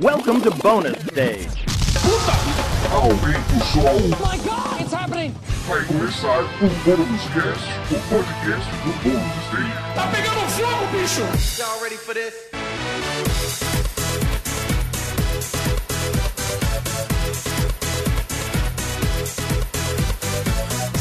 Welcome to bonus stage. Aumenta o som, my god, it's happening! vai começar o Bônus Cast, o podcast do Bônus Stage. Tá pegando fogo, bicho! Y'all ready for this?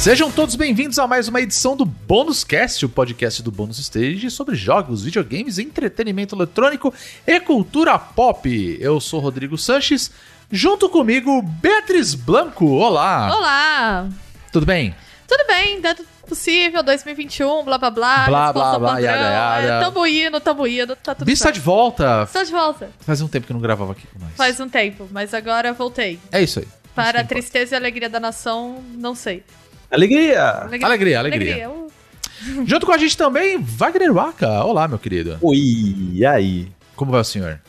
Sejam todos bem-vindos a mais uma edição do Bônus Cast, o podcast do Bônus Stage sobre jogos, videogames, entretenimento eletrônico e cultura pop. Eu sou Rodrigo Sanches, junto comigo Beatriz Blanco. Olá! Olá! Tudo bem? Tudo bem, dentro possível, 2021, blá blá blá. Blá, blá, blá, padrão, yada, yada. é, Tamo indo, tamo indo, tá tudo Bi está certo. de volta. Estou de volta. Faz um tempo que não gravava aqui com nós. Faz um tempo, mas agora voltei. É isso aí. Para a tristeza e alegria da nação, não sei. Alegria! Alegria, alegria. uh. Junto com a gente também, Wagner Waka. Olá, meu querido. Oi, e aí? Como vai o senhor?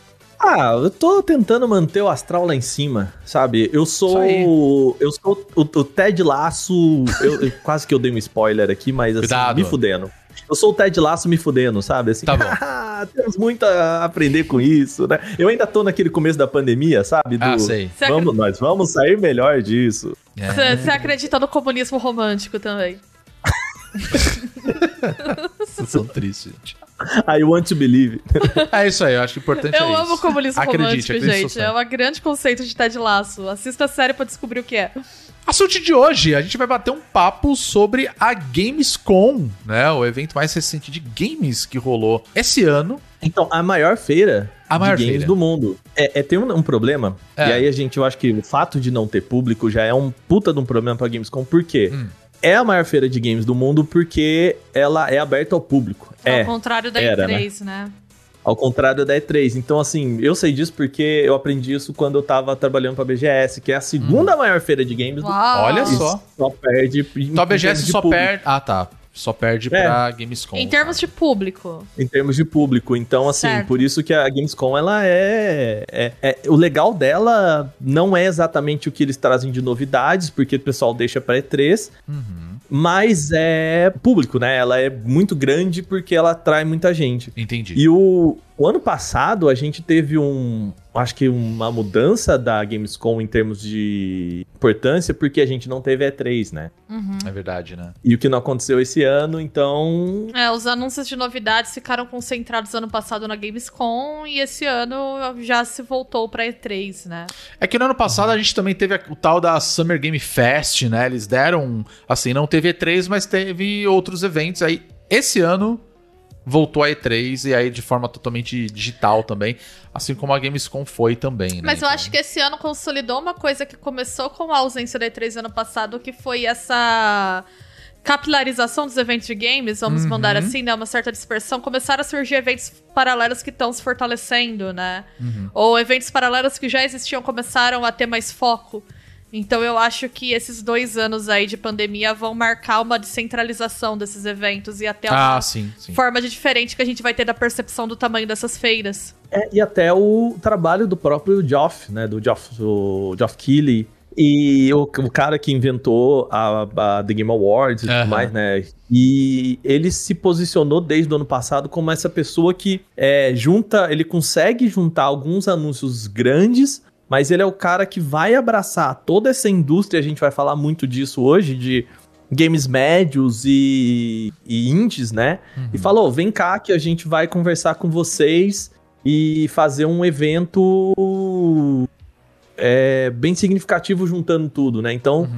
Ah, eu tô tentando manter o astral lá em cima, sabe? Eu sou. Eu sou o, o Ted Laço. eu- eu- quase que eu dei um spoiler aqui, mas assim, Cuidado. me fudendo. Eu sou o Ted Laço me fudendo, sabe? Assim, Tá bom. temos muito a aprender com isso, né? Eu ainda tô naquele começo da pandemia, sabe? Do, Ah, sei. Vamos, nós vamos sair melhor disso. É. Você acredita no comunismo romântico também? Vocês são tristes, gente. I want to believe. É isso aí, eu acho que o importante é Eu isso. amo o comunismo Acredite, romântico, acredite gente. É um grande conceito de Ted Laço. Assista a série pra descobrir o que é. Assunto de hoje, a gente vai bater um papo sobre a Gamescom, né? O evento mais recente de games que rolou esse ano. Então, a maior feira A maior de games feira. do mundo. É, é tem um, um problema. É. E aí a gente, eu acho que o fato de não ter público já é um puta de um problema pra Gamescom. Por quê? Hum. É a maior feira de games do mundo porque ela é aberta ao público. Ao É, contrário da era, E3, né? ao contrário da E3. Então, assim, eu sei disso porque eu aprendi isso quando eu tava trabalhando pra BGS, que é a segunda maior feira de games do mundo. Uau! Olha só. Só perde. Então a BGS só perde. Ah, tá. Só perde É. pra Gamescom. Em termos de público. Em termos de público. Então, assim, Certo. por isso que a Gamescom, ela é, é, é- O legal dela não é exatamente o que eles trazem de novidades, porque o pessoal deixa pra E3, Uhum. mas é público, né? Ela é muito grande porque ela atrai muita gente. Entendi. E o, o ano passado a gente teve um. Acho que uma mudança da Gamescom em termos de importância, porque a gente não teve E3, né? Uhum. É verdade, né? E o que não aconteceu esse ano, então. É, os anúncios de novidades ficaram concentrados ano passado na Gamescom e esse ano já se voltou pra E3, né? É que no ano passado a gente também teve a- o tal da Summer Game Fest, né? Eles deram, assim, não teve E3, mas teve outros eventos. Aí, esse ano, voltou a E3 e aí de forma totalmente digital também, assim como a Gamescom foi também, né? Mas eu Então, acho que esse ano consolidou uma coisa que começou com a ausência da E3 ano passado, que foi essa capilarização dos eventos de games, vamos Uhum. mandar assim, né? Uma certa dispersão. Começaram a surgir eventos paralelos que estão se fortalecendo, né? Uhum. Ou eventos paralelos que já existiam começaram a ter mais foco. Então eu acho que esses dois anos aí de pandemia vão marcar uma descentralização desses eventos e até uma Ah, sim, sim. forma de diferente que a gente vai ter da percepção do tamanho dessas feiras. É, e até o trabalho do próprio Geoff, né? Do Geoff, o Geoff Keighley. E o, o cara que inventou a, a The Game Awards e tudo mais, né? E ele se posicionou desde o ano passado como essa pessoa que é, junta, ele consegue juntar alguns anúncios grandes, mas ele é o cara que vai abraçar toda essa indústria, a gente vai falar muito disso hoje, de games médios e, e indies, né? E falou: vem cá que a gente vai conversar com vocês e fazer um evento é, bem significativo juntando tudo, né? Então,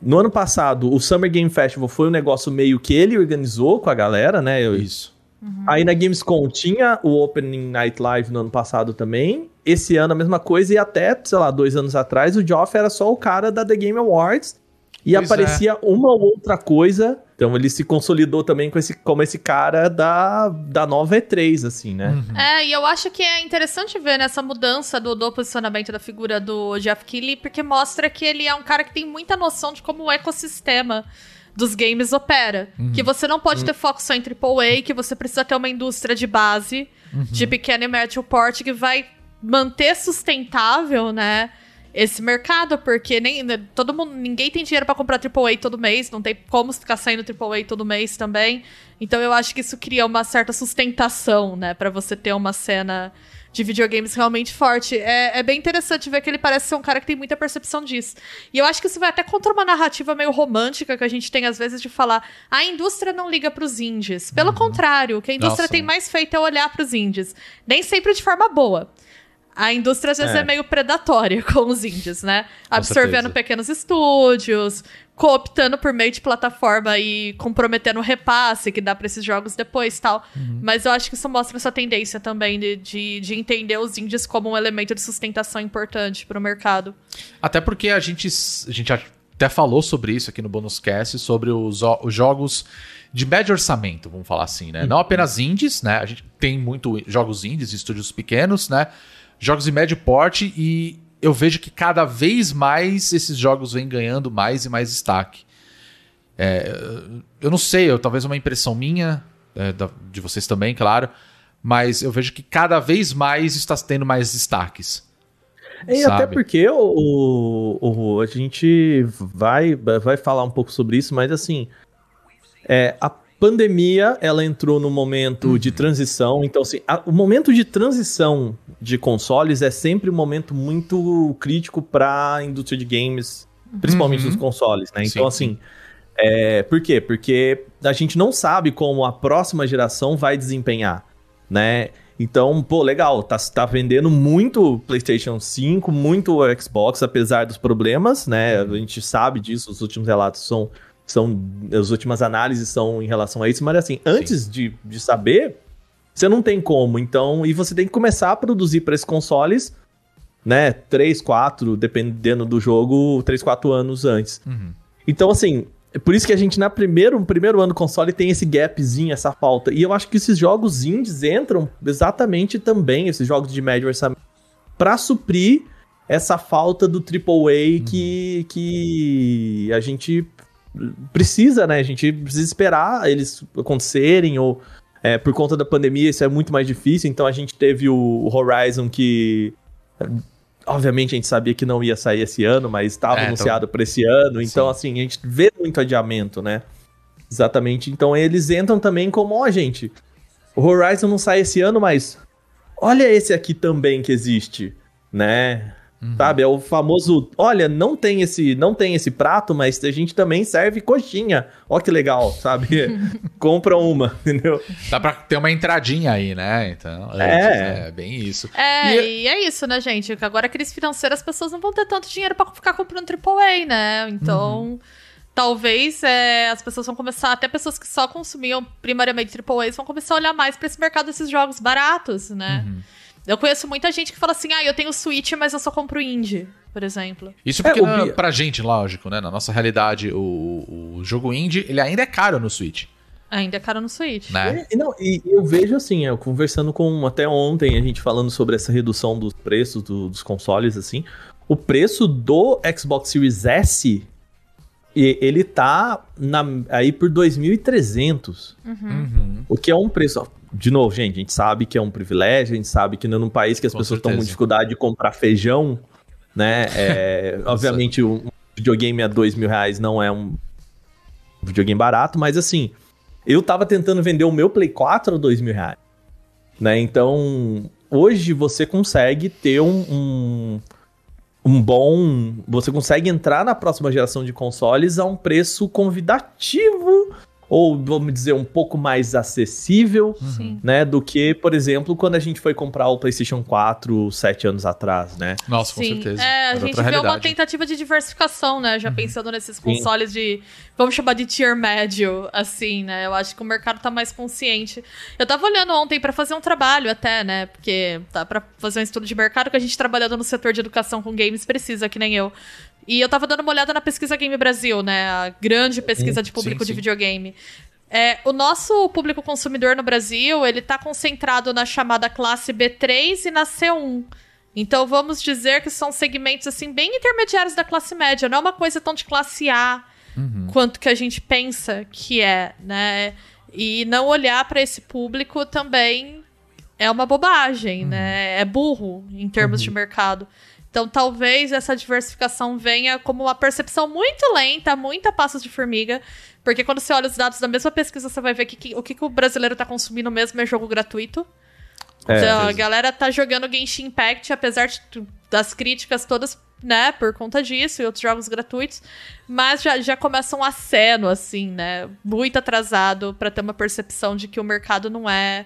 no ano passado, o Summer Game Festival foi um negócio meio que ele organizou com a galera, né? Isso. Aí na Gamescom tinha o Opening Night Live no ano passado também. Esse ano a mesma coisa, e até, sei lá, dois anos atrás, o Geoff era só o cara da The Game Awards. E Pois aparecia uma ou outra coisa. Então ele se consolidou também com esse, como esse cara da, da nova E3, assim, né? Uhum. É, e eu acho que é interessante ver nessa mudança do, do posicionamento da figura do Jeff Keighley, porque mostra que ele é um cara que tem muita noção de como o ecossistema dos games opera. Que você não pode ter foco só em AAA, que você precisa ter uma indústria de base, de pequeno e médio porte, que vai manter sustentável, né? Esse mercado, porque nem né, todo mundo, ninguém tem dinheiro pra comprar AAA todo mês, não tem como ficar saindo AAA todo mês também. Então eu acho que isso cria uma certa sustentação, né, Pra você ter uma cena de videogames realmente forte. É, é bem interessante ver que ele parece ser um cara que tem muita percepção disso. E eu acho que isso vai até contra uma narrativa meio romântica que a gente tem às vezes de falar a indústria não liga pros indies. Pelo contrário, o que a indústria Nossa. tem mais feito é olhar pros indies. Nem sempre de forma boa. A indústria às vezes é, É. meio predatória com os indies, né? Absorvendo certeza. pequenos estúdios, cooptando por meio de plataforma e comprometendo o repasse que dá pra esses jogos depois tal. Uhum. Mas eu acho que isso mostra essa tendência também de, de, de entender os indies como um elemento de sustentação importante pro mercado. Até porque a gente, a gente até falou sobre isso aqui no Bonus Cast, sobre os, o- os jogos de médio orçamento, vamos falar assim, né? Não apenas indies, né? A gente tem muito jogos indies, estúdios pequenos, né? Jogos de médio porte e eu vejo que cada vez mais esses jogos vêm ganhando mais e mais destaque. É, eu não sei, eu, talvez uma impressão minha, é, da- de vocês também, claro, mas eu vejo que cada vez mais está tendo mais destaques. E sabe? até porque o, o- o- a gente vai, vai falar um pouco sobre isso, mas assim, é, a pandemia ela entrou no momento de transição, então assim, a- o momento de transição de consoles é sempre um momento muito crítico para a indústria de games, principalmente Uhum. dos consoles, né? Então Sim, assim, é, por quê? Porque a gente não sabe como a próxima geração vai desempenhar, né? Então, pô, legal, tá, tá vendendo muito PlayStation 5, muito Xbox, apesar dos problemas, né? A gente sabe disso, os últimos relatos são, são. As últimas análises são em relação a isso, mas assim, antes de, de saber, você não tem como. Então, e você tem que começar a produzir para esses consoles, né? 3, 4, dependendo do jogo, 3, 4 anos antes. Uhum. Então, assim, é por isso que a gente, na primeiro, no primeiro ano do console, tem esse gapzinho, essa falta. E eu acho que esses jogos indies entram exatamente também, esses jogos de médio orçamento, pra suprir essa falta do AAA que, que a gente precisa, né? A gente precisa esperar eles acontecerem, ou é, por conta da pandemia isso é muito mais difícil. Então a gente teve o Horizon que. Obviamente a gente sabia que não ia sair esse ano, mas estava É, então- anunciado para esse ano. Então, Sim. assim, a gente vê muito adiamento, né? Exatamente. Então eles entram também como, ó, gente, o Horizon não sai esse ano, mas olha esse aqui também que existe, né? Sabe, é o famoso, olha, não tem esse, não tem esse prato, mas a gente também serve coxinha. Ó que legal, sabe? Compra uma, entendeu? Dá pra ter uma entradinha aí, né? Então, É. é bem isso. É, E- e é isso, né, gente? Agora a crise financeira as pessoas não vão ter tanto dinheiro pra ficar comprando AAA, né? Então, Uhum. talvez é, as pessoas vão começar, até pessoas que só consumiam primariamente AAAs, vão começar a olhar mais pra esse mercado desses jogos baratos, né? Uhum. Eu conheço muita gente que fala assim, ah, eu tenho Switch, mas eu só compro indie, por exemplo. Isso porque É, o na- Bia- pra gente, lógico, né? Na nossa realidade, o, o jogo indie, ele ainda é caro no Switch, Ainda é caro no Switch. né? E, não, e eu vejo assim, eu conversando com até ontem, a gente falando sobre essa redução dos preços do- dos consoles, assim, o preço do Xbox Series S, e- ele tá na- aí por 2.300, Uhum. O que é um preço... De novo, gente, a gente sabe que é um privilégio, a gente sabe que num país que as Com pessoas estão com dificuldade de comprar feijão, né, é, obviamente um videogame a dois mil reais não é um videogame barato, mas assim, eu tava tentando vender o meu Play 4 a dois mil reais. Né? Então, hoje você consegue ter um, um, um bom. Você consegue entrar na próxima geração de consoles a um preço convidativo, ou vamos dizer, um pouco mais acessível, Sim. né? Do que, por exemplo, quando a gente foi comprar o PlayStation 4 sete anos atrás, né? Nossa, com Sim, certeza. É, a Era gente vê uma tentativa de diversificação, né? Já pensando nesses consoles de. Vamos chamar de tier médio, assim, né? Eu acho que o mercado tá mais consciente. Eu tava olhando ontem pra fazer um trabalho até, né? Porque tá pra fazer um estudo de mercado que a gente trabalhando no setor de educação com games precisa, que nem eu. E eu tava dando uma olhada na pesquisa Game Brasil, né? A grande pesquisa de público sim, de sim. videogame. É, o nosso público consumidor no Brasil, ele tá concentrado na chamada classe B3 e na C1. Então vamos dizer que são segmentos assim bem intermediários da classe média, não é uma coisa tão de classe A quanto que a gente pensa que é, né? E não olhar para esse público também é uma bobagem, né? É burro em termos de mercado. Então, talvez essa diversificação venha como uma percepção muito lenta, muito a passos de formiga, porque quando você olha os dados da mesma pesquisa, você vai ver que, que- o que, que o brasileiro está consumindo mesmo é jogo gratuito. É. Então, a galera tá jogando Genshin Impact, apesar de das críticas todas, né, por conta disso e outros jogos gratuitos, mas já, já começa um aceno, assim, né, muito atrasado pra ter uma percepção de que o mercado não é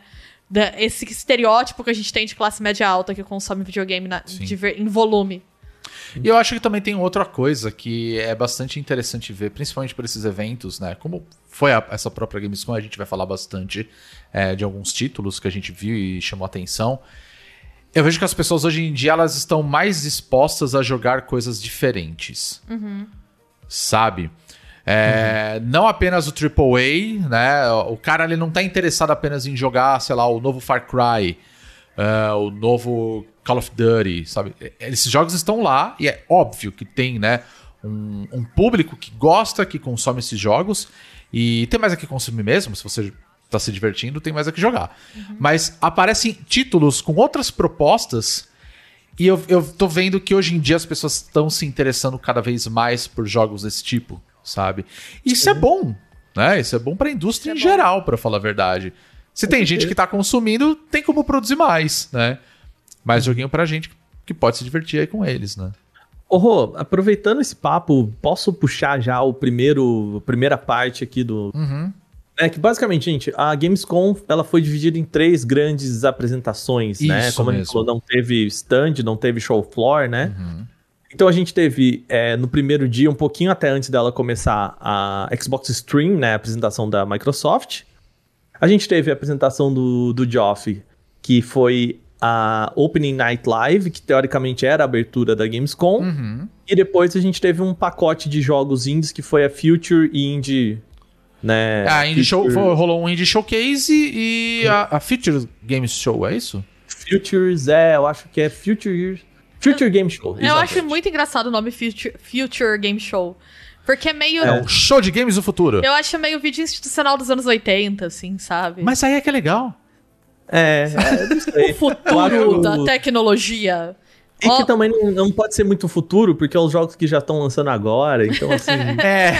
da- esse estereótipo que a gente tem de classe média alta que consome videogame na- de em volume. E eu acho que também tem outra coisa que é bastante interessante ver, principalmente por esses eventos, né? Como foi a- essa própria Gamescom, a gente vai falar bastante é, de alguns títulos que a gente viu e chamou atenção. Eu vejo que as pessoas hoje em dia elas estão mais dispostas a jogar coisas diferentes. Sabe? É, Não apenas o AAA, né? O cara ele não tá interessado apenas em jogar, sei lá, o novo Far Cry, é, o novo Call of Duty, sabe? Esses jogos estão lá e é óbvio que tem, né? Um, um público que gosta, que consome esses jogos e tem mais a que consumir mesmo, se você tá se divertindo, tem mais a que jogar. Mas aparecem títulos com outras propostas e eu, eu tô vendo que hoje em dia as pessoas estão se interessando cada vez mais por jogos desse tipo, sabe? Isso é bom, né? Isso é bom pra indústria em geral, pra falar a verdade. Se tem gente que tá consumindo, tem como produzir mais, né? Mais joguinho pra gente que pode se divertir aí com eles, né? Ô, Rô, aproveitando esse papo, posso puxar já o primeiro, a primeira parte aqui do. Uhum. É que basicamente, gente, a Gamescom ela foi dividida em três grandes apresentações, né? Isso Como a gente mesmo. falou, não teve stand, não teve show floor, né? Uhum. Então a gente teve é, no primeiro dia, um pouquinho até antes dela começar, a Xbox Stream, né? A apresentação da Microsoft. A gente teve a apresentação do, do Geoff, que foi a Opening Night Live, que teoricamente era a abertura da Gamescom. Uhum. E depois a gente teve um pacote de jogos indies que foi a Future Indie, né? a Indie Show, rolou um Indie Showcase e a, a Future Games Show, é isso? Futures, é, eu acho que é Future, Future Game Show. Eu acho exatamente. muito engraçado o nome Future, Future Game Show. Porque é meio. É o show de games do futuro. Eu acho meio vídeo institucional dos anos 80, assim, sabe? Mas aí é que é legal. É, é, o futuro da tecnologia. E Ó, que também não, não pode ser muito futuro, porque é os jogos que já estão lançando agora, então assim, É.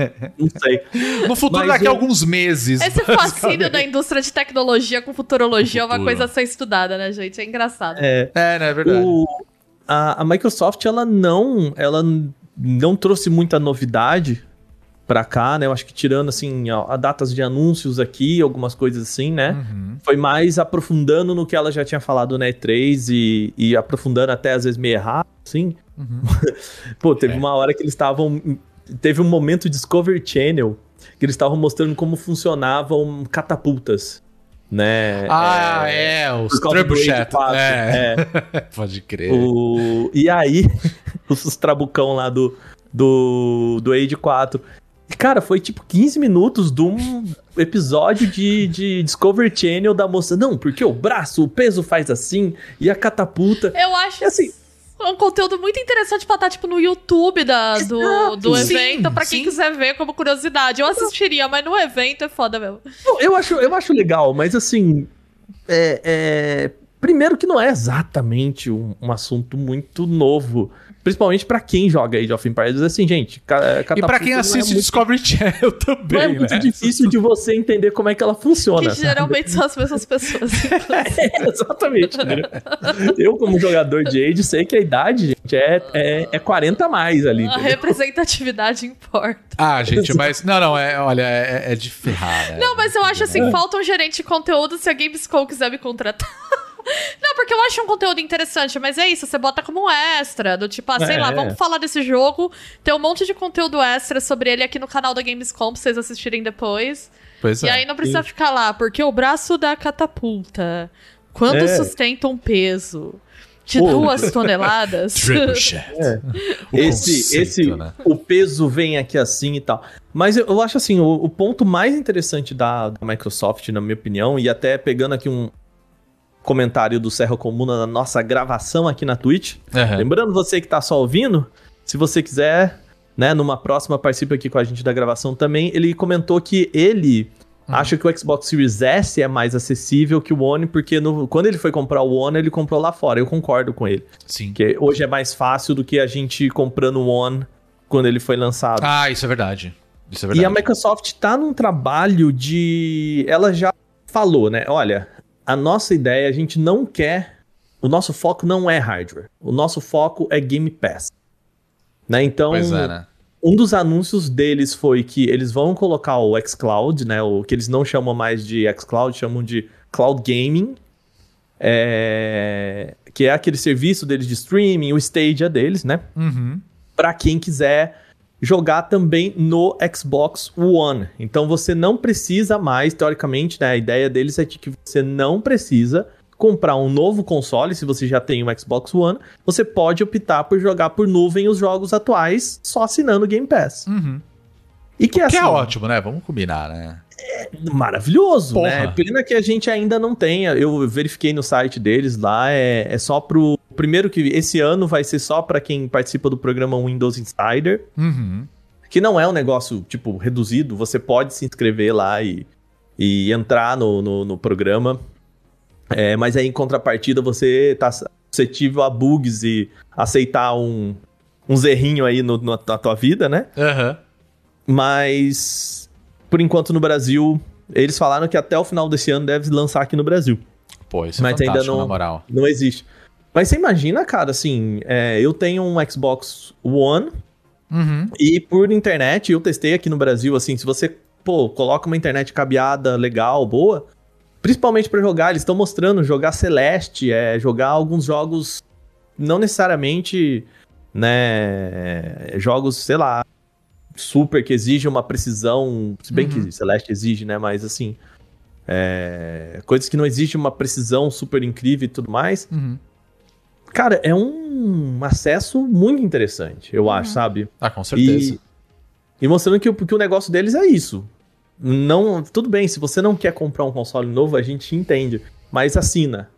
não sei. No futuro, Mas daqui a eu- alguns meses. Esse fascínio da indústria de tecnologia com futurologia é uma coisa a ser estudada, né, gente? É engraçado. É, É, né? É verdade. o, a, a Microsoft, ela não, ela não trouxe muita novidade pra cá, né? Eu acho que tirando, assim, a, a datas de anúncios aqui, algumas coisas assim, né? Uhum. Foi mais aprofundando no que ela já tinha falado na E3 e, e aprofundando até às vezes meio errado, assim. Pô, teve É. uma hora que eles estavam. Teve um momento Discovery Channel que eles estavam mostrando como funcionavam catapultas. Né? Ah, é, os por causa do trebuchet. Age 4, É. é. Pode crer. O... E aí, os, os trabucão lá do, do, do Age 4. E, Cara, foi tipo 15 minutos de um episódio de, de Discovery Channel da moça. Não, porque o braço, o peso faz assim, e a catapulta. Eu acho É assim- um conteúdo muito interessante pra estar, tipo, no YouTube da, do, do Sim, evento, pra quem sim. quiser ver como curiosidade. Eu assistiria, mas no evento é foda mesmo. Eu, eu acho, eu acho legal, mas assim. É, é, Primeiro que não é exatamente um, um assunto muito novo. Principalmente pra quem joga Age of Empires. Assim, gente. ca- E pra quem não é assiste muito- Discovery Channel Não também, é muito né? difícil de você entender como é que ela funciona. Que geralmente são as mesmas pessoas. É, exatamente. né? Eu, como jogador de Age, sei que a idade, gente, é, é, é 40 a mais ali. A entendeu? representatividade importa. Ah, gente, mas... Não, não, é, olha, é, é de ferrar, né? Não, mas eu acho assim, falta um gerente de conteúdo se a Gamescom quiser me contratar. Não, porque eu acho um conteúdo interessante, mas é isso, você bota como um extra, do tipo, ah, sei É. lá, vamos falar desse jogo, tem um monte de conteúdo extra sobre ele aqui no canal da Gamescom pra vocês assistirem depois. Pois E é. aí não precisa ficar lá, porque o braço da catapulta, quando É. sustenta um peso de Pô. duas toneladas. Trebuchet. O Esse, conceito, esse né? o peso vem aqui assim e tal. Mas eu, eu acho assim, o, o ponto mais interessante da, da Microsoft, na minha opinião, e até pegando aqui um comentário do Serra Comuna na nossa gravação aqui na Twitch. Aham. Lembrando você que tá só ouvindo, se você quiser, né, numa próxima participa aqui com a gente da gravação também, ele comentou que ele acha que o Xbox Series S é mais acessível que o One, porque no- quando ele foi comprar o One, ele comprou lá fora. Eu concordo com ele. Sim. Que hoje é mais fácil do que a gente comprando o One quando ele foi lançado. Ah, isso é verdade. Isso é e verdade. a Microsoft tá num trabalho de. Ela já falou, né? Olha, a nossa ideia, a gente não quer. O nosso foco não é hardware. O nosso foco é Game Pass. Né? Então, é, né? um dos anúncios deles foi que eles vão colocar o xCloud, né? O que eles não chamam mais de xCloud, chamam de Cloud Gaming. é, Que é aquele serviço deles de streaming, o Stadia deles, né? Uhum. Para quem quiser jogar também no Xbox One. Então você não precisa mais, teoricamente, né? A ideia deles é de que você não precisa comprar um novo console, se você já tem um Xbox One, você pode optar por jogar por nuvem os jogos atuais só assinando o Game Pass. Uhum. E que, Que é assim, ótimo, né? Vamos combinar, né? maravilhoso, Porra. né? Pena que a gente ainda não tenha. Eu verifiquei no site deles lá, é, é só pro. Primeiro que esse ano vai ser só pra quem participa do programa Windows Insider, Uhum. que não é um negócio, tipo, reduzido. Você pode se inscrever lá e, e entrar no, no, no programa. É, mas aí, em contrapartida, você tá suscetível a bugs e aceitar um, um zerrinho aí no, no- na tua vida, né? Aham. Mas, por enquanto, no Brasil, eles falaram que até o final desse ano deve lançar aqui no Brasil. Pô, isso é Mas ainda não- na moral. Não existe. Mas você imagina, cara, assim, é, eu tenho um Xbox One Uhum. e por internet, eu testei aqui no Brasil, assim, se você, pô, coloca uma internet cabeada legal, boa, principalmente pra jogar, eles estão mostrando jogar Celeste, é, jogar alguns jogos, não necessariamente, né, jogos, sei lá, super que exigem uma precisão, se bem que Celeste exige, né, mas assim, é, coisas que não exigem uma precisão super incrível e tudo mais, Uhum. Cara, é um acesso muito interessante, eu acho, sabe? Ah, com certeza. E, e mostrando que, o- que o negócio deles é isso. Não, tudo bem, se você não quer comprar um console novo, a gente entende. Mas assina.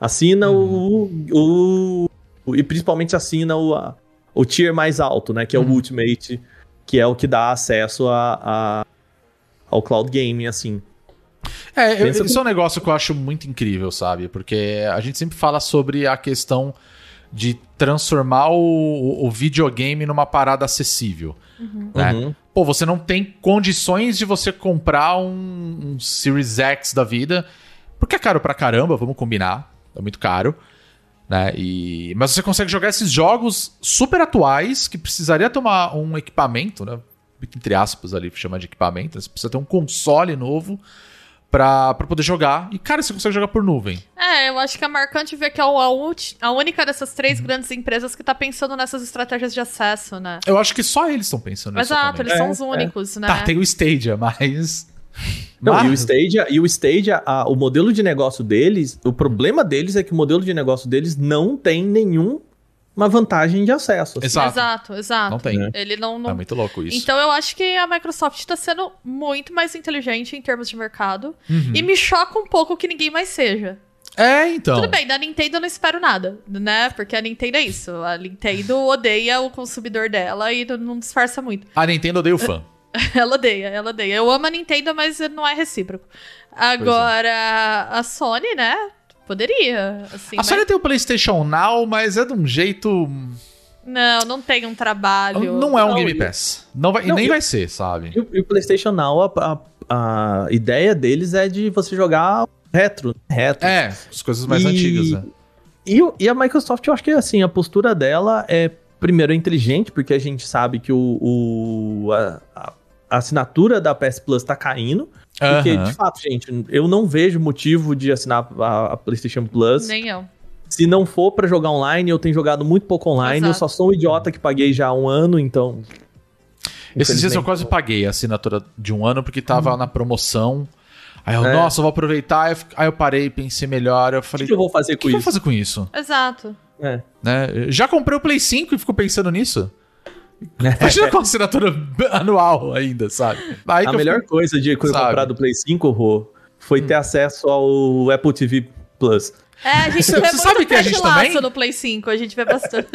Assina o, o, o- E principalmente assina o, a- o tier mais alto, né? Que é o Ultimate, que é o que dá acesso a, a- ao cloud gaming, assim. É, eu- isso é um negócio que eu acho muito incrível, sabe? Porque a gente sempre fala sobre a questão de transformar o, o videogame numa parada acessível. Né? Uhum. Pô, você não tem condições de você comprar um, um Series X da vida, porque é caro pra caramba, vamos combinar. É muito caro. Né? E... Mas você consegue jogar esses jogos super atuais que precisaria uma- um equipamento, né? Entre aspas ali, chama de equipamento. Você precisa ter um console novo pra, pra poder jogar. E, cara, você consegue jogar por nuvem. É, eu acho que é marcante ver que é a, ulti- a única dessas três grandes empresas que tá pensando nessas estratégias de acesso, né? Eu acho que só eles estão pensando nisso. Exato, eles são É, os únicos, né? Tá, tem o Stadia, mas. Não, Mas- e o Stadia, e o Stadia a- o modelo de negócio deles, o problema deles é que o modelo de negócio deles não tem nenhuma vantagem de acesso. assim. Exato. Exato, exato. Não tem. Ele não. não... É muito louco isso. Então eu acho que a Microsoft tá sendo muito mais inteligente em termos de mercado. Uhum. E me choca um pouco que ninguém mais seja. É, então. Tudo bem, da Nintendo eu não espero nada, né? Porque a Nintendo é isso. A Nintendo odeia o consumidor dela e não- disfarça muito. A Nintendo odeia o fã. Ela odeia, ela odeia. Eu amo a Nintendo, mas não é recíproco. é. Agora, a Sony, né? Poderia. Assim, a mas- Sony tem o PlayStation Now, mas é de um jeito. Não, não tem um trabalho. Não é um Não, Game e- Pass. Não vai, e Não, nem e- vai ser, sabe? E o, e o PlayStation Now, a, a- a ideia deles é de você jogar retro. retro. É, as coisas mais E- antigas, né? E, e a Microsoft, eu acho que assim, a postura dela é, primeiro, é inteligente, porque a gente sabe que o, o- a, a- a assinatura da PS Plus tá caindo. Porque, de fato, gente, eu não vejo motivo de assinar a, a PlayStation Plus. Nem eu. Se não for pra jogar online, eu tenho jogado muito pouco online. Exato. Eu só sou um idiota que paguei já há um ano, então. Esses dias eu quase paguei a assinatura de um ano porque tava na promoção. Aí eu, É. nossa, eu vou aproveitar. Aí eu parei, pensei melhor. Eu O falei, que, que eu vou fazer o que com que eu vou isso? fazer com isso? Exato. É. Né? Já comprei o Play 5 e fico pensando nisso. Imagina com a assinatura anual ainda, sabe? Aí A melhor fico- coisa de quando eu Sabe. comprar do Play 5, Rô, foi ter acesso ao Apple TV Plus. É, a gente Você- vê você muito sabe que a gente também- no Play 5, a gente vê bastante.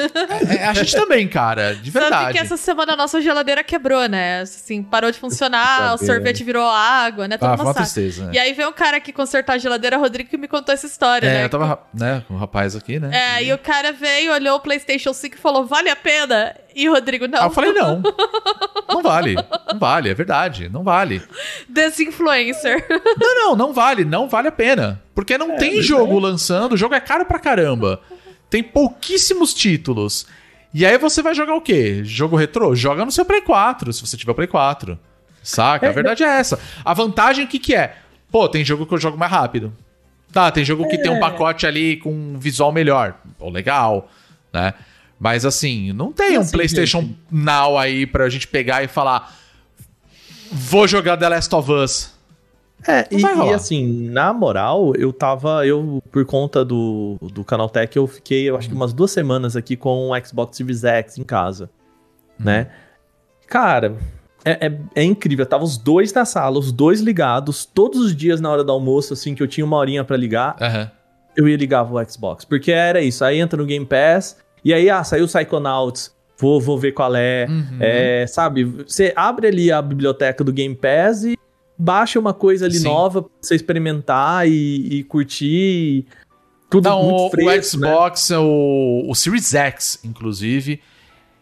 É, a gente também, cara, de Sabe verdade. que essa semana a nossa geladeira quebrou, né? Assim, parou de funcionar, o Saber. sorvete virou água, né? Todo Ah, uma tristeza, né? E aí veio um cara aqui consertar a geladeira, Rodrigo, que me contou essa história, É, né? eu tava né, com o rapaz aqui, né? É, e o cara veio, olhou o PlayStation 5 e falou: vale a pena? E o Rodrigo, não. Aí eu falei, não. Não vale. Não vale, é verdade. Não vale. Desinfluencer. Não, não, não vale. Não vale a pena. Porque não tem jogo lançando, o jogo é caro pra caramba. Tem pouquíssimos títulos. E aí você vai jogar o quê? Jogo retrô? Joga no seu Play 4, se você tiver Play 4. Saca? a verdade é essa. A vantagem, o que, que é? Pô, tem jogo que eu jogo mais rápido. Tá, tem jogo que tem um pacote ali com um visual melhor. Pô, legal, né? Mas assim, não tem um assim, PlayStation gente? Now aí pra gente pegar e falar. Vou jogar The Last of Us. É, e, e assim, na moral, eu tava. Eu, por conta do, do Canaltech, eu fiquei, eu acho que umas duas semanas aqui com o Xbox Series X em casa. Né? Cara, é, é, é incrível. Tava os dois na sala, os dois ligados, todos os dias na hora do almoço, assim, que eu tinha uma horinha pra ligar, Aham. eu ia ligava o Xbox. Porque era isso. Aí entra no Game Pass, e aí, ah, saiu o Psychonauts. Vou, vou ver qual é. É, sabe, você abre ali a biblioteca do Game Pass e baixa uma coisa ali Sim. nova pra você experimentar e, e curtir. Tudo Não, muito o, fresco, o né? Xbox, o, o Series X, inclusive,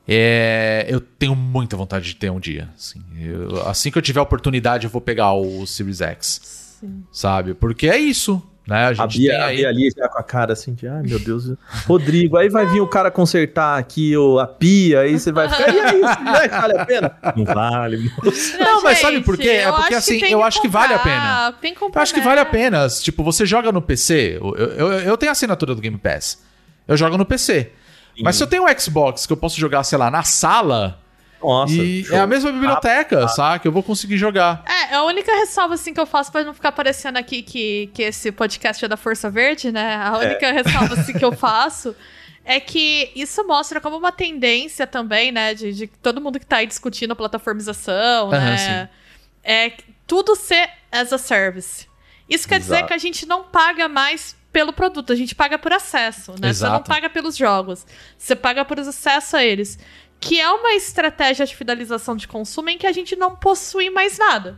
é, eu tenho muita vontade de ter um dia. Assim, Eu- assim que eu tiver a oportunidade, eu vou pegar o Series X. Sabe? Porque é isso. Né? A A gente Bia, tem a aí. Bia ali já com a cara assim de, ai meu Deus. Rodrigo, aí vai vir o cara consertar aqui o, a pia, aí você vai ficar, e aí, isso vai- vale a pena? Não vale, moço. Não, mas sabe por quê? É eu porque, acho assim, eu acho que vale a comprar, Tem que comprar. Eu acho que vale a pena. Tipo, você joga no PC. Eu, eu, eu tenho a assinatura do Game Pass. Eu jogo no PC. Mas se eu tenho um Xbox que eu posso jogar, sei lá, na sala, Nossa. e show. é a mesma biblioteca, saca? Eu vou conseguir jogar. É, a única ressalva assim que eu faço pra não ficar parecendo aqui que, que esse podcast é da Força Verde, né? A única ressalva assim que eu faço é que isso mostra como uma tendência também, né, de, de todo mundo que tá aí discutindo a plataformização, Aham, né? É tudo ser as a service. Isso quer dizer Exato. que a gente não paga mais pelo produto, a gente paga por acesso, né? Você não Exato. paga pelos jogos, você paga por acesso a eles. Que é uma estratégia de fidelização de consumo em que a gente não possui mais nada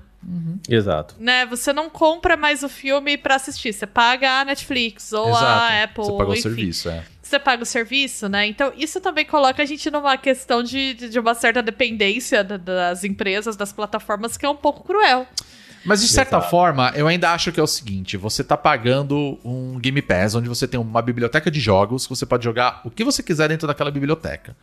Exato. né? Você não compra mais o filme pra assistir. Você paga a Netflix ou Exato. a Apple. Você pagou o enfim. serviço, é. Você paga o serviço, né? Então, isso também coloca a gente numa questão de, de, de uma certa dependência da- das empresas, das plataformas, que é um pouco cruel. Mas de certa Exato. forma, eu ainda acho que é o seguinte: você tá pagando um Game Pass, onde você tem uma biblioteca de jogos, que você pode jogar o que você quiser dentro daquela biblioteca.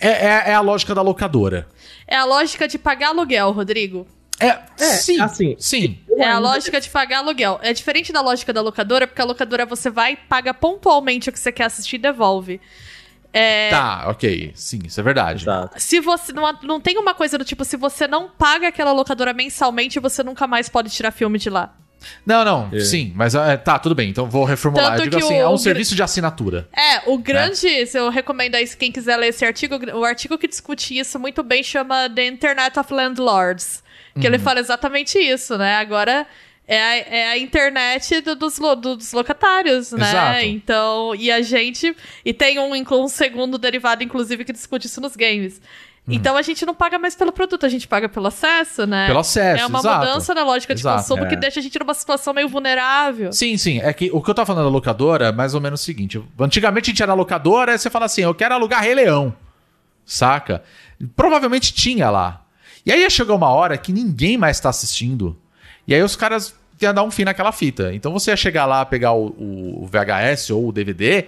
É, é- é a lógica da locadora. É a lógica de pagar aluguel, Rodrigo. É, sim. assim, sim. É a lógica de pagar aluguel. É diferente da lógica da locadora, porque a locadora você vai, paga pontualmente o que você quer assistir e devolve. É, Tá, ok. Sim, isso é verdade. Exato. Se você não, não tem uma coisa do tipo, se você não paga aquela locadora mensalmente, você nunca mais pode tirar filme de lá. Não, não, É. sim, mas é, tá, tudo bem. Então vou reformular. Tanto Eu digo que assim: o- é um serviço de assinatura. É, o grande, se eu recomendo aí, quem quiser ler esse artigo, o artigo que discute isso muito bem chama The Internet of Landlords, que Uhum. ele fala exatamente isso, né? Agora é a, é a internet do- dos, lo- dos locatários, né? Exato. Então, e a gente, e tem um, um segundo derivado, inclusive, que discute isso nos games. Uhum. Então a gente não paga mais pelo produto, a gente paga pelo acesso, né? Pelo acesso, É uma exato. mudança na lógica de Exato, consumo que é. deixa a gente numa situação meio vulnerável. Sim, sim. É que o que eu tava falando da locadora é mais ou menos o seguinte: antigamente a gente era locadora, aí você fala assim, eu quero alugar Rei Leão. Saca? Provavelmente tinha lá. E aí ia chegar uma hora que ninguém mais tá assistindo. E aí os caras iam dar um fim naquela fita. Então você ia chegar lá, pegar o, o VHS ou o DVD,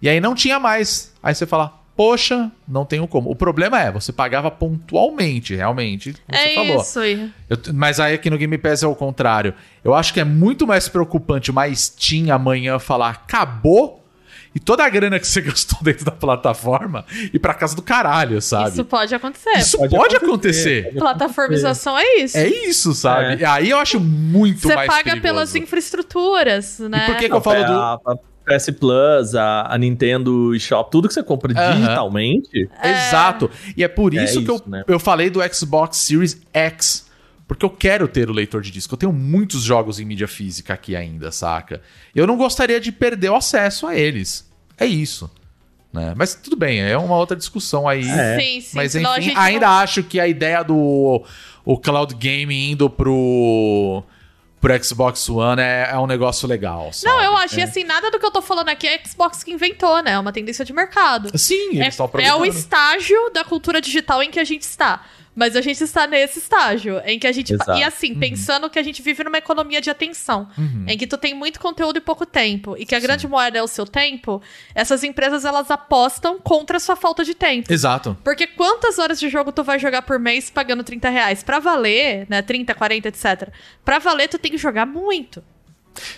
e aí não tinha mais. Aí você fala, poxa, não tenho como. O problema é, você pagava pontualmente, realmente, como é você falou. isso aí. Eu mas aí aqui no Game Pass é o contrário. Eu acho que é muito mais preocupante uma Steam amanhã falar acabou e toda a grana que você gastou dentro da plataforma ir pra casa do caralho, sabe? Isso pode acontecer. Isso pode, Pode acontecer. acontecer. Plataformização é isso. É isso, sabe? É. E aí eu acho muito Você mais paga perigoso. pelas infraestruturas, né? E por que, que eu falo do. PS Plus, a, a Nintendo Shop, tudo que você compra Aham. digitalmente. Exato. E é por É isso que isso, eu, né? eu falei do Xbox Series X. Porque eu quero ter o leitor de disco. Eu tenho muitos jogos em mídia física aqui ainda, saca? Eu não gostaria de perder o acesso a eles. É isso. Né? Mas tudo bem, é uma outra discussão aí. É. Sim, sim. Mas enfim, ainda não- acho que a ideia do o cloud game indo pro, pro Xbox One é, é um negócio legal. Sabe? Não, eu acho que assim, nada do que eu tô falando aqui é Xbox que inventou, né? É uma tendência de mercado. Sim, É, é o estágio da cultura digital em que a gente está. Mas a gente está nesse estágio em que a gente. Exato. E assim, pensando que a gente vive numa economia de atenção, em que tu tem muito conteúdo e pouco tempo, e que a grande moeda é o seu tempo, essas empresas elas apostam contra a sua falta de tempo. Exato. Porque quantas horas de jogo tu vai jogar por mês pagando 30 reais? Pra valer, né? 30, 40, etc. Pra valer, tu tem que jogar muito.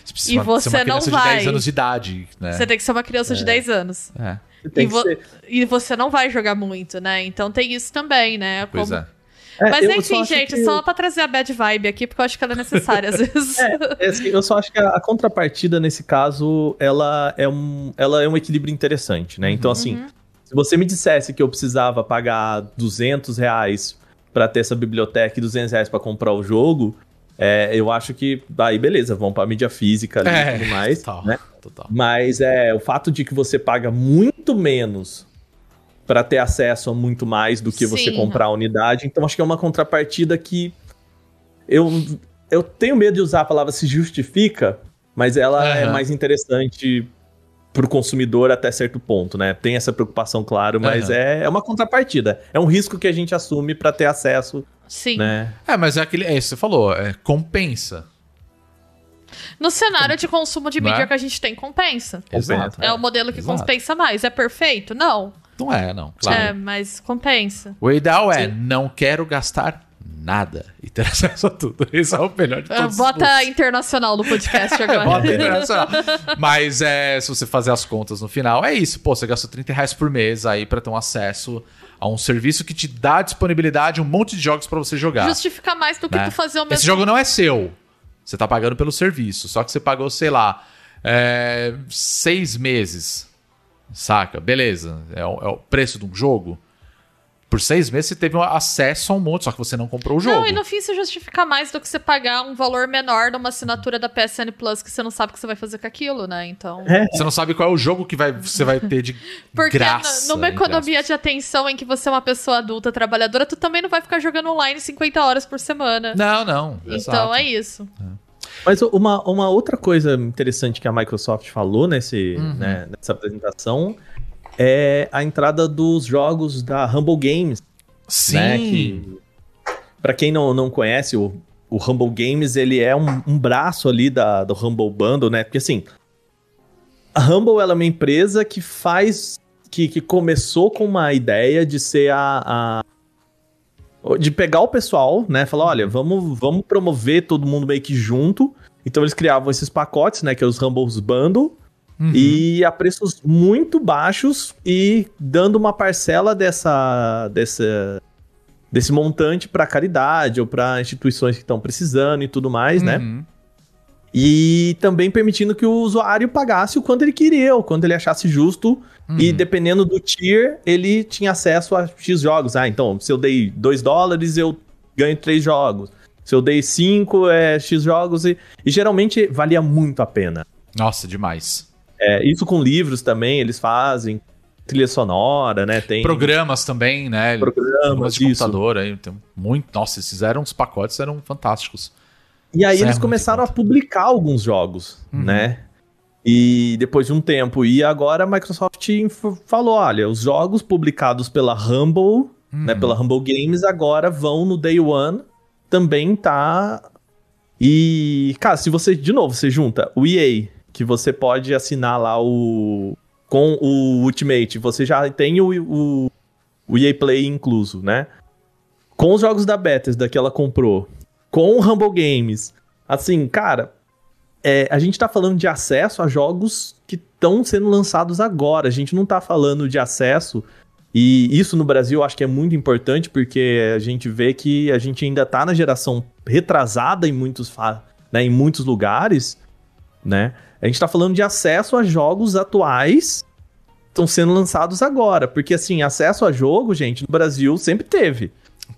Você E ser uma você criança não de vai. 10 anos de idade, né? Você tem que ser uma criança de 10 anos. É. Tem E, que vo- ser- e você não vai jogar muito, né? Então tem isso também, né? Pois Como- é. É, Mas enfim, acho gente, que- só pra trazer a bad vibe aqui, porque eu acho que ela é necessária às vezes. É, assim, eu só acho que a, a contrapartida nesse caso, ela é um, ela é um equilíbrio interessante, né? Então, assim, se você me dissesse que eu precisava pagar 200 reais pra ter essa biblioteca e 200 reais pra comprar o jogo, é, eu acho que aí beleza, vamos pra mídia física ali É, e tudo mais, total, né? total. Mas é o fato de que você paga muito menos pra ter acesso a muito mais do que você Sim. comprar a unidade, então acho que é uma contrapartida que eu, eu tenho medo de usar a palavra se justifica, mas ela é Aham. mais interessante pro consumidor até certo ponto, né? Tem essa preocupação, claro, mas Aham. é, é uma contrapartida. É um risco que a gente assume pra ter acesso, Sim. né? É, mas é aquele. É isso que você falou, é compensa. No cenário de consumo de Não é? mídia que a gente tem, compensa. Exato. É, o modelo que Exato. compensa mais. É perfeito? Não. Não é, não. Claro. É, mas compensa. O ideal é Sim. não quero gastar nada e ter acesso a tudo. Esse é o melhor de Ah, todos. os Bota mundos. internacional no podcast agora. Bota internacional. Mas é, se você fazer as contas no final, é isso. Pô, você gastou 30 reais por mês aí pra ter um acesso a um serviço que te dá disponibilidade um monte de jogos pra você jogar. Justifica mais do que né? tu fazer o mesmo. Esse jogo não é seu. Você tá pagando pelo serviço. Só que você pagou, sei lá, é, seis meses. Saca? Beleza. É o, é o preço de um jogo. Por seis meses você teve acesso a um monte, só que você não comprou o jogo. Não, e no fim isso justifica mais do que você pagar um valor menor numa assinatura da PSN Plus que você não sabe o que você vai fazer com aquilo, né? Então. É. Você não sabe qual é o jogo que vai, você vai ter de Porque graça. n- numa economia de atenção em que você é uma pessoa adulta, trabalhadora, tu também não vai ficar jogando online 50 horas por semana. Não, não. Então exato. é isso. Mas uma, uma outra coisa interessante que a Microsoft falou nesse, Uhum. né, nessa apresentação é a entrada dos jogos da Humble Games, Sim. né? Que, pra quem não, não conhece, o, o Humble Games, ele é um, um braço ali da, do Humble Bundle, né? Porque assim, a Humble ela é uma empresa que faz... Que, que começou com uma ideia de ser a, a de pegar o pessoal, né? Falar, olha, vamos, vamos promover todo mundo meio que junto. Então eles criavam esses pacotes, né? Que é os Humbles Bundle. Uhum. E a preços muito baixos e dando uma parcela dessa, dessa desse montante para caridade ou para instituições que estão precisando e tudo mais, né? Uhum. E também permitindo que o usuário pagasse o quanto ele queria, o quanto ele achasse justo. E Uhum. dependendo do tier, ele tinha acesso a X jogos. Ah, então, se eu dei 2 dólares, eu ganho 3 jogos. Se eu dei 5, é X jogos. E, e geralmente valia muito a pena. Nossa, demais. É, isso com livros também, eles fazem. Trilha sonora, né? Tem Programas também, né? programas de isso. computador aí. Tem muito. Nossa, eles fizeram uns pacotes, eram fantásticos. E aí é eles começaram a publicar alguns jogos, Uhum. né? E depois de um tempo. E agora a Microsoft falou: olha, os jogos publicados pela Humble, Uhum. né? Pela Humble Games, agora vão no Day One. Também tá. E, cara, se você, de novo, você junta o EA, que você pode assinar lá o. Com o Ultimate, você já tem o, o, o EA Play incluso, né? Com os jogos da Bethesda que ela comprou, com o Humble Games. Assim, cara, é, a gente tá falando de acesso a jogos que estão sendo lançados agora. A gente não tá falando de acesso. E isso no Brasil eu acho que é muito importante, porque a gente vê que a gente ainda tá na geração retrasada em muitos, né, em muitos lugares, né? A gente tá falando de acesso a jogos atuais que estão sendo lançados agora. Porque, assim, acesso a jogo, gente, no Brasil sempre teve.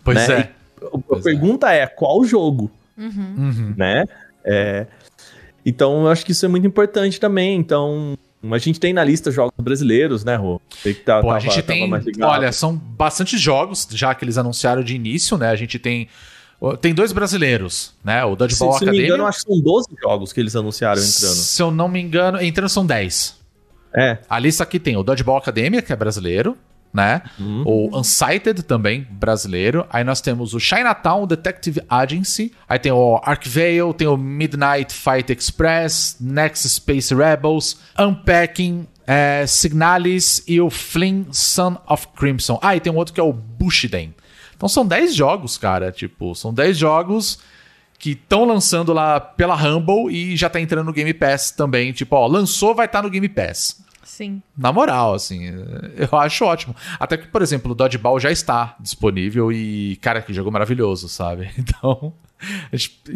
Pois né? é. A Pois é. pergunta é, qual jogo? Uhum. né? É, então, eu acho que isso é muito importante também. Então, a gente tem na lista jogos brasileiros, né, Rô? Tá- Pô, a gente tem. Olha, são bastante jogos já que eles anunciaram de início, né? A gente tem. Tem dois brasileiros, né? O se, Dodgeball se não me Academy. engano, eu acho que são 12 jogos que eles anunciaram entrando. Se eu não me engano, entrando são 10. É, A lista aqui tem o Dodgeball Academia, que é brasileiro. né? Uhum. O Unsighted também, brasileiro. Aí nós temos o Chinatown Detective Agency. Aí tem o Arcvale, tem o Midnight Fight Express, Next Space Rebels, Unpacking, é, Signalis e o Fling Son of Crimson. Ah, e tem um outro que é o Bushiden. Então são 10 jogos, cara. Tipo, são 10 jogos que estão lançando lá pela Humble e já tá entrando no Game Pass também. Tipo, ó, lançou, vai estar no Game Pass. Sim. Na moral, assim, eu acho ótimo. Até que, por exemplo, o Dodgeball já está disponível e, cara, que jogo maravilhoso, sabe? Então,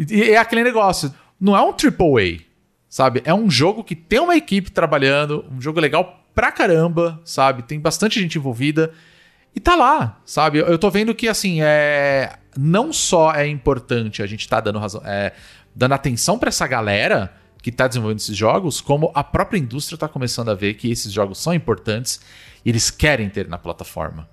e é aquele negócio, não é um AAA, sabe? É um jogo que tem uma equipe trabalhando, um jogo legal pra caramba, sabe? Tem bastante gente envolvida e tá lá, sabe? Eu tô vendo que, assim, é... não só é importante a gente tá dando razão, é... dando atenção pra essa galera que tá desenvolvendo esses jogos, como a própria indústria tá começando a ver que esses jogos são importantes e eles querem ter na plataforma.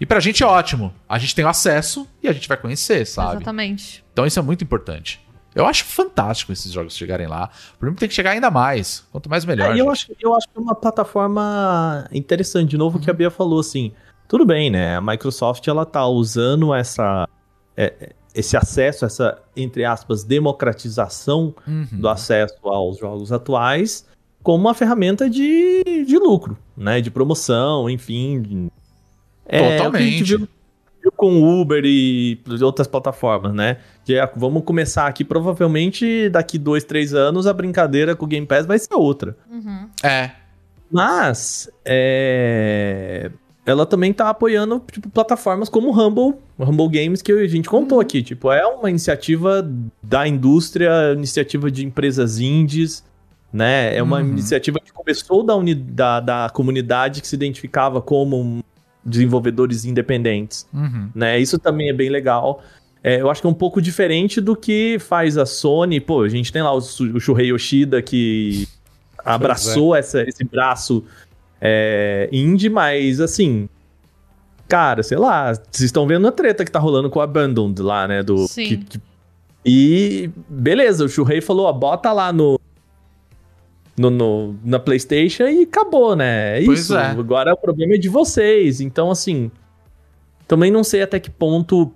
E pra gente é ótimo. A gente tem o acesso e a gente vai conhecer, sabe? Exatamente. Então isso é muito importante. Eu acho fantástico esses jogos chegarem lá. Por mim tem que chegar ainda mais. Quanto mais melhor. É, e eu, acho, eu acho que é uma plataforma interessante. De novo, o que a Bia falou, assim. Tudo bem, né? A Microsoft, ela tá usando essa, é, esse acesso, essa, entre aspas, democratização Uhum. do acesso aos jogos atuais como uma ferramenta de, de lucro, né? De promoção, enfim. de- É, gente Totalmente. viu com o Uber e outras plataformas, né? Que é, vamos começar aqui, provavelmente daqui dois, três anos a brincadeira com o Game Pass vai ser outra. Uhum. É. Mas é, ela também tá apoiando tipo, plataformas como o Humble, o Humble Games, que a gente contou aqui. Tipo, é uma iniciativa da indústria, iniciativa de empresas indies, né? É uma Uhum. iniciativa que começou da, uni, da, da comunidade que se identificava como desenvolvedores independentes Uhum. né? Isso também é bem legal. É, eu acho que é um pouco diferente do que faz a Sony. Pô, a gente tem lá o, o Shuhei Yoshida que abraçou essa, esse braço é, indie, mas assim. Cara, sei lá, vocês estão vendo a treta que tá rolando com o Abandoned lá, né? Do, Sim. que- que- e beleza, o Shuhei falou, ó, bota lá no, no, no- na PlayStation e acabou, né? É Pois isso. é. Agora o problema é de vocês. Então, assim, também não sei até que ponto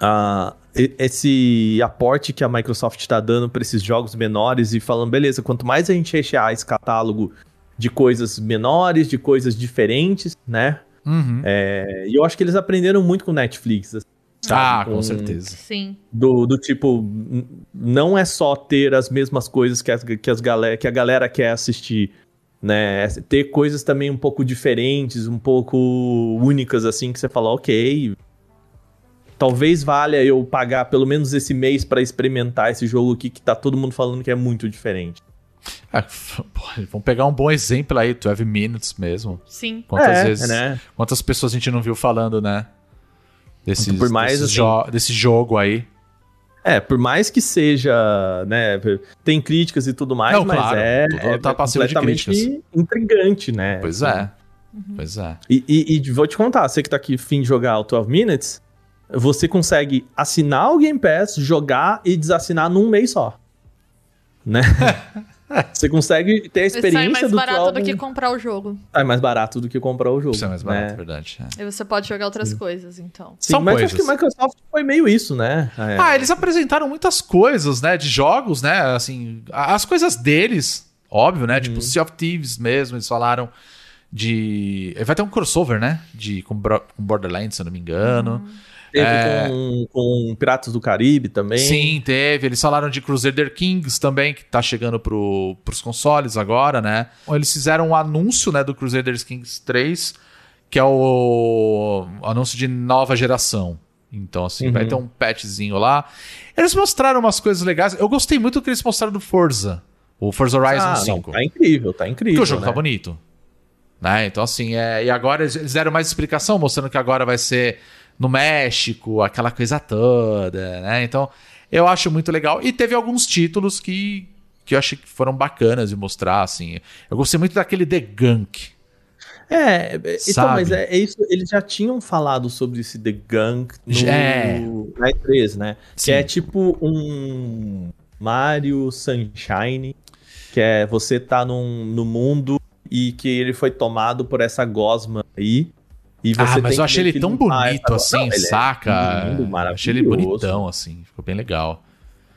ah, e- esse aporte que a Microsoft está dando para esses jogos menores e falando, beleza, quanto mais a gente rechear esse catálogo de coisas menores, de coisas diferentes, né? Uhum. É, e eu acho que eles aprenderam muito com Netflix. assim, sabe? ah, com certeza. Sim. Do, do tipo, não é só ter as mesmas coisas que, as, que, as galera, que a galera quer assistir, né? É Ter coisas também um pouco diferentes, um pouco únicas, assim, que você fala, ok. Talvez valha eu pagar pelo menos esse mês pra experimentar esse jogo aqui que tá todo mundo falando que é muito diferente. É, vamos pegar um bom exemplo aí, 12 Minutes mesmo. Sim. Quantas É, vezes. né? Quantas pessoas a gente não viu falando, né? Desse, Por mais, desse, assim- jo- desse jogo aí. É, por mais que seja, né, tem críticas e tudo mais, Não, mas claro, é, tudo é tá de completamente intrigante, né? Pois Assim, é. Pois é. E, e- e vou te contar, você que tá aqui fim de jogar o 12 Minutes, você consegue assinar o Game Pass, jogar e desassinar num mês só. Né? você consegue ter a Ele sai experiência mais do barato 12 do que comprar o jogo. Sai mais barato do que comprar o jogo. Isso é mais barato, né? é verdade. é. Aí você pode jogar outras coisas, então. Sim, São mas coisas. acho que a Microsoft foi meio isso, né? É. Ah, eles apresentaram muitas coisas, né? De jogos, né? Assim, as coisas deles, óbvio, né? Uhum. Tipo, Sea of Thieves mesmo, eles falaram de. Vai ter um crossover, né? De, com, Bro- com Borderlands, se eu não me engano. Teve é. com, com Piratas do Caribe também. Sim, teve. Eles falaram de Crusader Kings também, que tá chegando pro, pros consoles agora, né? Eles fizeram um anúncio, né, do Crusader Kings 3, que é o anúncio de nova geração. Então, assim, Uhum. vai ter um patchzinho lá. Eles mostraram umas coisas legais. Eu gostei muito do que eles mostraram do Forza. O Forza Horizon Ah, 5. não, tá incrível, tá incrível. Porque o jogo né? tá bonito. Né? Então, assim, é... e agora eles eles deram mais explicação, mostrando que agora vai ser no México, aquela coisa toda, né? Então, eu acho muito legal. E teve alguns títulos que, que eu achei que foram bacanas de mostrar, assim. Eu gostei muito daquele The Gunk. É, então, Sabe? mas é, é isso. Eles já tinham falado sobre esse The Gunk no É. na E3, né? Sim. Que é tipo um Mario Sunshine, que é você tá num, no mundo e que ele foi tomado por essa gosma aí. Ah, mas eu achei ele tão bonito essa- assim, Não, ele é saca? lindo, achei ele bonitão, assim. Ficou bem legal.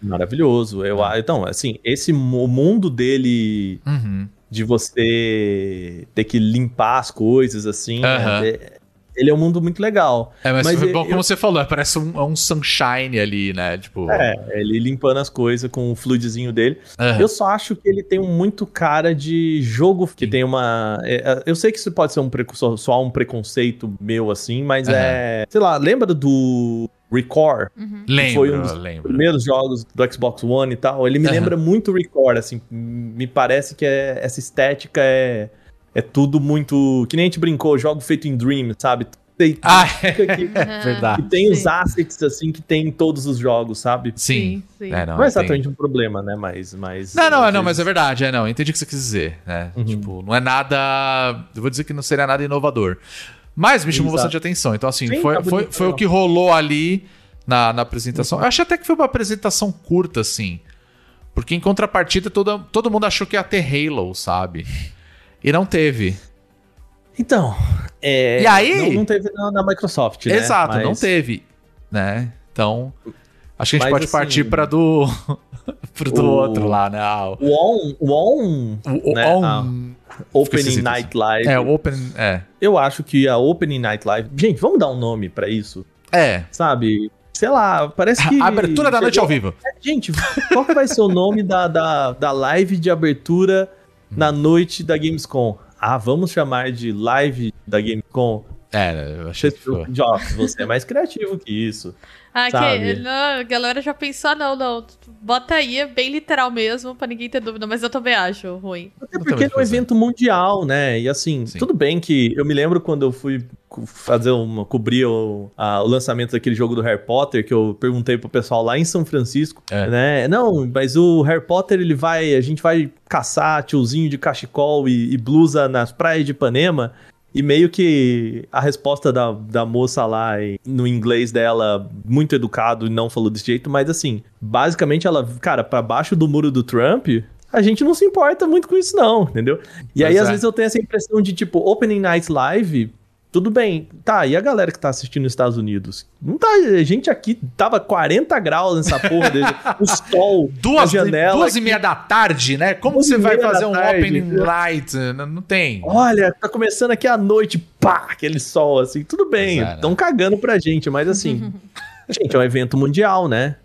Maravilhoso. Eu, então, assim, esse mundo dele Uhum. de você ter que limpar as coisas, assim, Aham. é- ele é um mundo muito legal. É, mas, Mas foi eu- bom eu- como você falou, parece um, é um sunshine ali, né? Tipo. É, ele limpando as coisas com o fluidzinho dele. aham. Eu só acho que ele tem um muito cara de jogo que tem uma. é, eu sei que isso pode ser um preconceito, só um preconceito meu, assim, mas Aham. é. Sei lá, lembra do Record? lembro, foi um dos lembro. primeiros jogos do Xbox One e tal, ele me Aham. lembra muito Record, assim, me parece que é- essa estética é, é tudo muito, que nem a gente brincou, jogo feito em Dream, sabe? Tem, Ah, que, que é verdade. tem os Sim. assets, assim, que tem em todos os jogos, sabe? Sim. sim. É, não, Não, é tem- exatamente um problema, né, mas... mas Não, não, é, não, mas é verdade, é, não, eu entendi o que você quis dizer, né? Uhum. Tipo, não é nada. Eu vou dizer que não seria nada inovador. Mas me chamou Exato. bastante atenção. Então, assim, Sim, foi, tá foi, foi o que rolou ali na, na apresentação. Eu achei até que foi uma apresentação curta, assim. Porque em contrapartida, todo, todo mundo achou que ia ter Halo, sabe? E não teve. Então, é, E aí? Não, não teve na, na Microsoft, né? Exato, Mas- não teve. Né? Então. Acho que a gente Mas, pode assim, partir para do. pro do o- outro lá, né? Ah, o, O On, o On, o, né, on- a Opening esquisito Night Live, É, o Open. É. eu acho que a Opening Night Live... Gente, vamos dar um nome pra isso, É. sabe? Sei lá, parece que... A abertura da noite chegou- ao vivo. Gente, qual que vai ser o nome da, da, da live de abertura na noite da Gamescom? Ah, vamos chamar de live da Gamescom? É, eu achei que foi. Você é mais criativo que isso. Ah, Sabe? que, não, a galera já pensou, ah, não, não. Bota aí, é bem literal mesmo, pra ninguém ter dúvida, mas eu também acho ruim. Até porque é um evento mundial, né? E assim, Sim. tudo bem que eu me lembro quando eu fui fazer uma. cobrir o, a- o lançamento daquele jogo do Harry Potter, que eu perguntei pro pessoal lá em São Francisco, É. né? Não, mas o Harry Potter, ele vai. A gente vai caçar tiozinho de cachecol e, e blusa nas praias de Ipanema. E meio que a resposta da, da moça lá no inglês dela, muito educado e não falou desse jeito, mas assim, basicamente ela, cara, pra baixo do muro do Trump, a gente não se importa muito com isso, não, entendeu? E aí, às é. vezes, eu tenho essa impressão de, tipo, Opening Night Live, tudo bem. Tá, e a galera que tá assistindo nos Estados Unidos? Não tá. A gente aqui tava 40 graus nessa porra dele. o sol, Duas, janela. duas e meia da tarde, né? Como Duas você vai fazer um tarde. opening night? Não, não tem. Olha, tá começando aqui a noite, pá, aquele sol, assim, tudo bem, Pois é, né? cagando pra gente, mas assim, gente, é um evento mundial, né?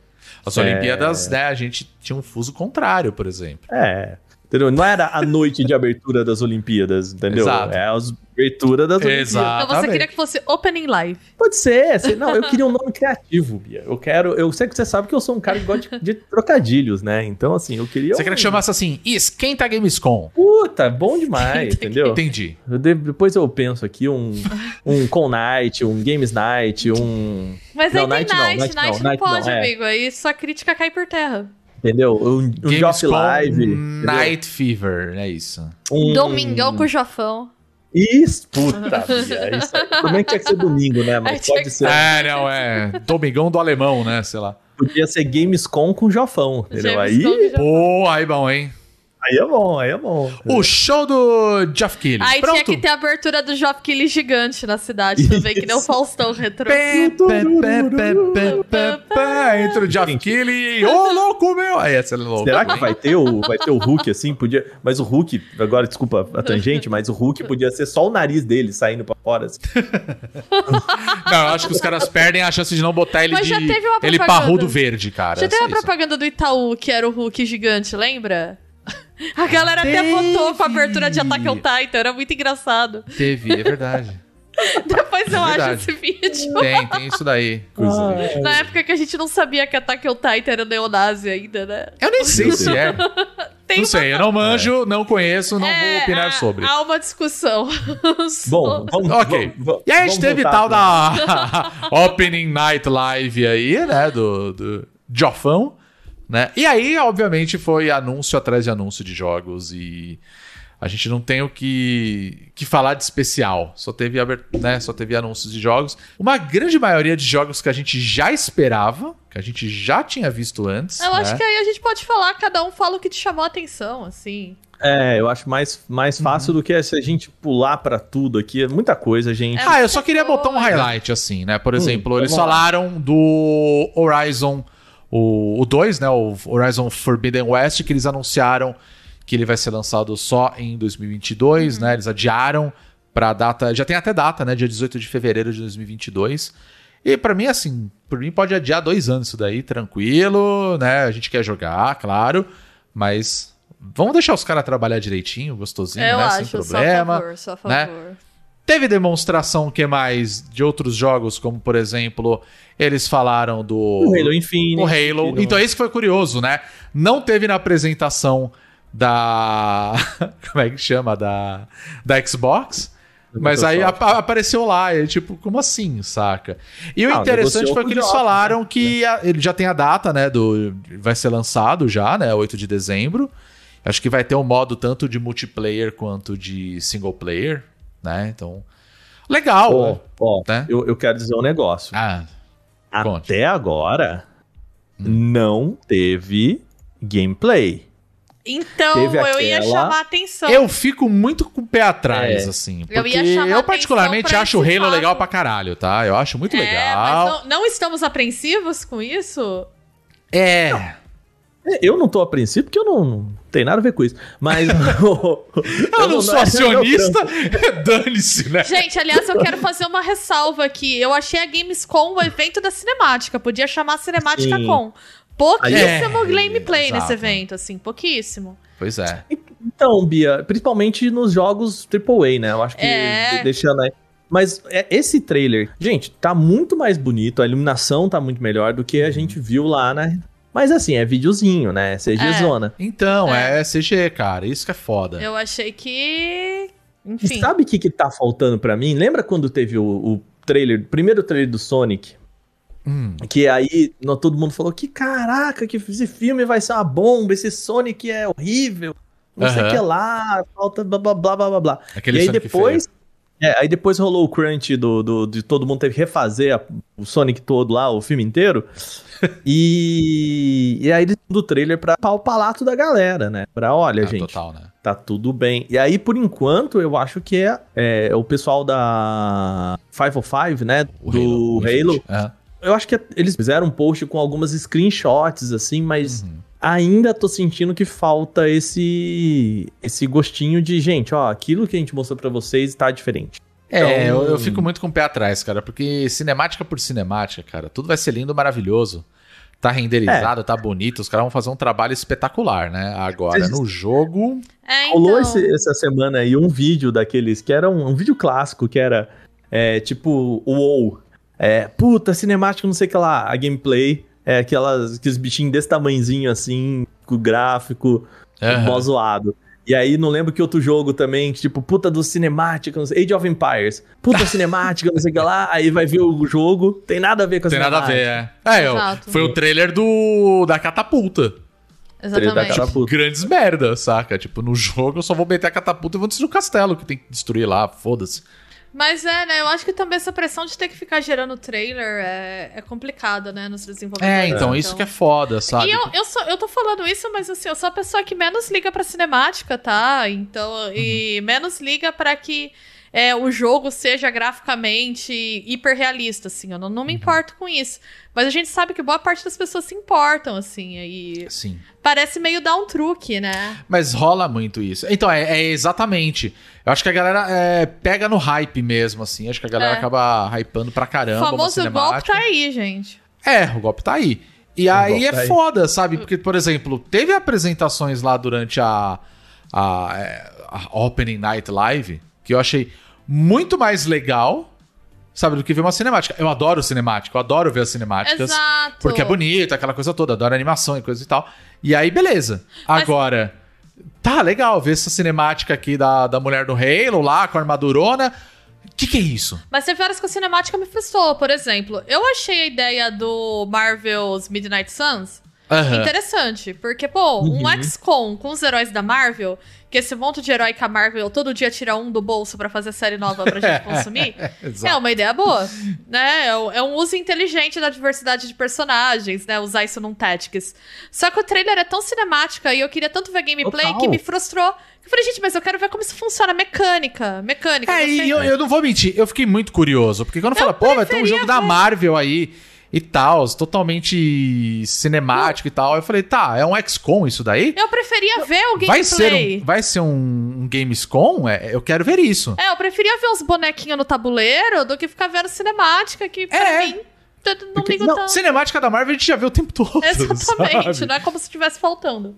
As Olimpíadas, né? A gente tinha um fuso contrário, por exemplo. É, entendeu? Não era a noite de abertura das Olimpíadas, entendeu? Exato. É a abertura das Olimpíadas. Exato. Então você queria que fosse Opening Live. Pode ser, sei- não, eu queria um nome criativo, Bia. Eu quero, eu sei que você sabe que eu sou um cara que gosta de, de trocadilhos, né? Então, assim, eu queria. Você um... queria que chamasse assim, Esquenta Gamescom. Puta, bom demais, entendeu? Entendi. Eu de- Depois eu penso aqui um, um Con Night, um Games Night, um. Mas Não, aí tem Night não, Night, Night Night, não, não, Night não, pode, é. amigo. Aí sua crítica cai por terra. Entendeu? Um, um Gamescom Live. entendeu? Night Fever, é isso. Um... Domingão com o Jofão. Isso, puta, Bia, isso aí. Como é que tinha que ser domingo, né? Mas tinha pode ser. É, não, é. Domingão do alemão, né? Sei lá. Podia ser Gamescom com Jofão, entendeu? James Aí. Pô, aí bom, hein? Aí é bom, aí é bom. O show do Jeff Keighley. Aí Pronto. tinha que ter a abertura do Geoff Keighley gigante na cidade também, que nem o. Faustão retrô. Pé, pé, pé, pé, pé, pé, pé, Entra o Jeff Gente. Keighley. Ô, louco, meu! Aí, essa é louco. Será que vai ter o, vai ter o Hulk assim? Podia, mas o Hulk, agora desculpa a tangente, mas o Hulk podia ser só o nariz dele saindo pra fora. assim. Não, eu acho que os caras perdem a chance de não botar ele Mas já de... teve uma Ele parrudo verde, cara. Já é teve só a isso. propaganda do Itaú, que era o Hulk gigante, lembra? A galera até Teve. votou com a abertura de Attack on Titan, era muito engraçado. Teve, é verdade. Depois eu acho verdade. esse vídeo. tem, tem isso daí. Ah, Na época que a gente não sabia que Attack on Titan era neonazi ainda, né? Eu nem sei se é. Tem Não uma- sei, eu não manjo, não conheço, não vou É, opinar há- sobre. Há uma discussão. Bom, vamos, Ok. vamos- E aí a gente teve tal pra- da Opening Night Live aí, né? Do, do Jofão, né? E aí, obviamente, foi anúncio atrás de anúncio de jogos e a gente não tem o que, que falar de especial. Só teve, né, só teve anúncios de jogos. Uma grande maioria de jogos que a gente já esperava, que a gente já tinha visto antes. Eu acho né? que aí a gente pode falar, cada um fala o que te chamou a atenção, assim. É, eu acho mais, mais fácil do que se a gente pular pra tudo aqui. É muita coisa, gente. É. Ah, eu só queria botar um highlight, assim, né? Por exemplo, eles vamos lá. falaram do Horizon, o 2, né? O Horizon Forbidden West, que eles anunciaram que ele vai ser lançado só em 2022, né? Eles adiaram pra data. Já tem até data, né? Dia 18 de fevereiro de 2022. E pra mim, assim, por mim pode adiar dois anos isso daí, tranquilo, né? A gente quer jogar, claro, mas vamos deixar os caras trabalhar direitinho, gostosinho, Eu né? acho, Sem só a problema. favor, só a né? Teve demonstração que mais de outros jogos, como por exemplo, eles falaram do O Halo Infinite. o Halo. que não- Então esse foi curioso, né? Não teve na apresentação da como é que chama da da Xbox, mas aí apareceu lá, e tipo, como assim, saca? E o Ah, interessante negociou foi que o eles falaram que a- ele já tem a data, né, do vai ser lançado já, né, 8 de dezembro. Acho que vai ter um modo tanto de multiplayer quanto de single player, né? Então, legal. Ó, né? ó, Né? eu, eu quero dizer um negócio. Ah, conte. Até agora, Hum. não teve gameplay. Então, Teve eu ia aquela- chamar a atenção. Eu fico muito com o pé atrás, É. assim. Eu eu, ia chamar atenção particularmente acho o Halo legal pra caralho, tá? Eu acho muito É, legal. mas não, não estamos apreensivos com isso? É. Eu não tô a princípio porque eu não, não tenho nada a ver com isso. Mas. eu, Eu não sou é meu acionista. Dane-se, né? Gente, aliás, eu quero fazer uma ressalva aqui. Eu achei a Gamescom o evento da cinemática. Podia chamar Cinemática Sim. Com. Pouquíssimo É, gameplay exato. nesse evento, assim, pouquíssimo. Pois é. Então, Bia, principalmente nos jogos AAA, né? Eu acho que É. de- deixando aí. Mas é, esse trailer, gente, tá muito mais bonito, a iluminação tá muito melhor do que a gente viu lá, né? Mas assim, é videozinho, né? CG É. zona. Então, É. é. CG, cara. Isso que é foda. Eu achei que. E Enfim. sabe o que, que tá faltando pra mim? Lembra quando teve o, o trailer, o primeiro trailer do Sonic? Hum. Que aí no- todo mundo falou que caraca, que esse filme vai ser uma bomba, esse Sonic é horrível, não sei o que lá, falta blá blá blá blá blá. Aquele e aí Sonic depois. É, aí depois rolou o crunch do, do- de todo mundo teve que refazer a- o Sonic todo lá, o filme inteiro. e, e aí eles do trailer pra, o palato da galera, né? Pra olha, Ah, gente, Total, né? tá tudo bem. E aí, por enquanto, eu acho que é, é o pessoal da 505, né? O do Halo. Infinite. É. Eu acho que eles fizeram um post com algumas screenshots, assim, mas Uhum. ainda tô sentindo que falta esse esse gostinho de, gente, ó, aquilo que a gente mostrou pra vocês tá diferente. É, Então- eu, eu fico muito com o pé atrás, cara, porque cinemática por cinemática, cara, tudo vai ser lindo, maravilhoso. Tá renderizado, tá bonito, os caras vão fazer um trabalho espetacular, né? Agora, no jogo. É, então. Rolou esse- essa semana aí um vídeo daqueles que era um, um vídeo clássico, que era é, tipo o WoW. É, puta, cinemática, não sei o que lá, a gameplay. É aquelas, aqueles bichinhos desse tamanhozinho assim, com gráfico, Aham. mó zoado. E aí, não lembro que outro jogo também, que, tipo, puta do cinemática, não sei, Age of Empires. Puta cinemática, não sei o que lá. Aí vai ver o jogo, tem nada a ver com a Tem nada a ver, cinemática. é. É, Exato. foi o trailer do da catapulta. Exatamente. Puta. Grandes merda, saca? Tipo, no jogo eu só vou meter a catapulta e vou destruir o castelo que tem que destruir lá, foda-se. Mas é, né? Eu acho que também essa pressão de ter que ficar gerando trailer é, é complicada, né? Nos desenvolvedores. É, então, isso que é foda, sabe? E eu, eu, sou, eu tô falando isso, mas assim, eu sou a pessoa que menos liga pra cinemática, tá? Então, e menos liga pra que é, o jogo seja graficamente hiperrealista, assim. Eu não, não me importo com isso. Mas a gente sabe que boa parte das pessoas se importam, assim. E Sim. parece meio dar um truque, né? Mas rola muito isso. Então, é, é exatamente. Eu acho que a galera é, pega no hype mesmo, assim. Acho que a galera É. acaba hypando pra O caramba. uma famoso golpe tá aí, gente. É, o golpe tá aí. E aí é tá aí. foda, sabe? Porque, por exemplo, teve apresentações lá durante a, a, é, a Opening Night Live que eu achei muito mais legal, sabe, do que ver uma cinemática. Eu adoro cinemática, eu adoro ver as cinemáticas. Exato. Porque é bonito, aquela coisa toda, adoro animação e coisa e tal. E aí, beleza. Mas- Agora, tá legal ver essa cinemática aqui da, da mulher do Halo lá com a armadurona. O que, que é isso? Mas teve horas que a cinemática me frustrou. Por exemplo, eu achei a ideia do Marvel's Midnight Suns Aham. interessante. Porque, pô, um Uhum. XCOM com os heróis da Marvel, que esse monte de herói que a Marvel todo dia tira um do bolso pra fazer série nova pra gente consumir, é uma ideia boa, né? É um- é um uso inteligente da diversidade de personagens, né? Usar isso num Tactics. Só que o trailer é tão cinemática e eu queria tanto ver gameplay Total. que me frustrou. Eu falei, gente, mas eu quero ver como isso funciona, mecânica, mecânica. É, e eu, eu não vou mentir, eu fiquei muito curioso. Porque quando fala, pô, vai ter um jogo da ver. Marvel aí e tal, totalmente cinemático e tal. Eu falei, tá, é um XCOM isso daí? Eu preferia ver o gameplay. Vai ser um, vai ser um, um Gamescom? É, eu quero ver isso. É, eu preferia ver os bonequinhos no tabuleiro do que ficar vendo cinemática, que pra É. mim t- não Porque- ligo não, tanto. Cinemática da Marvel a gente já vê o tempo todo. Exatamente, sabe? não é como se estivesse faltando.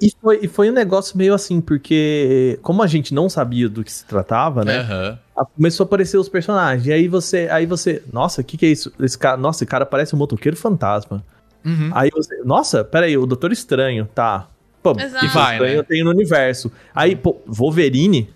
E, e foi, e foi um negócio meio assim, porque como a gente não sabia do que se tratava, né? A- Começou a aparecer os personagens. E aí você, aí você, nossa, o que, que é isso? Esse cara, nossa, esse cara parece um motoqueiro fantasma. Uhum. Aí você, nossa, peraí, o Doutor Estranho, tá. Pô, Exato. que Vai, Estranho né? eu tenho no universo. Aí, pô, Wolverine.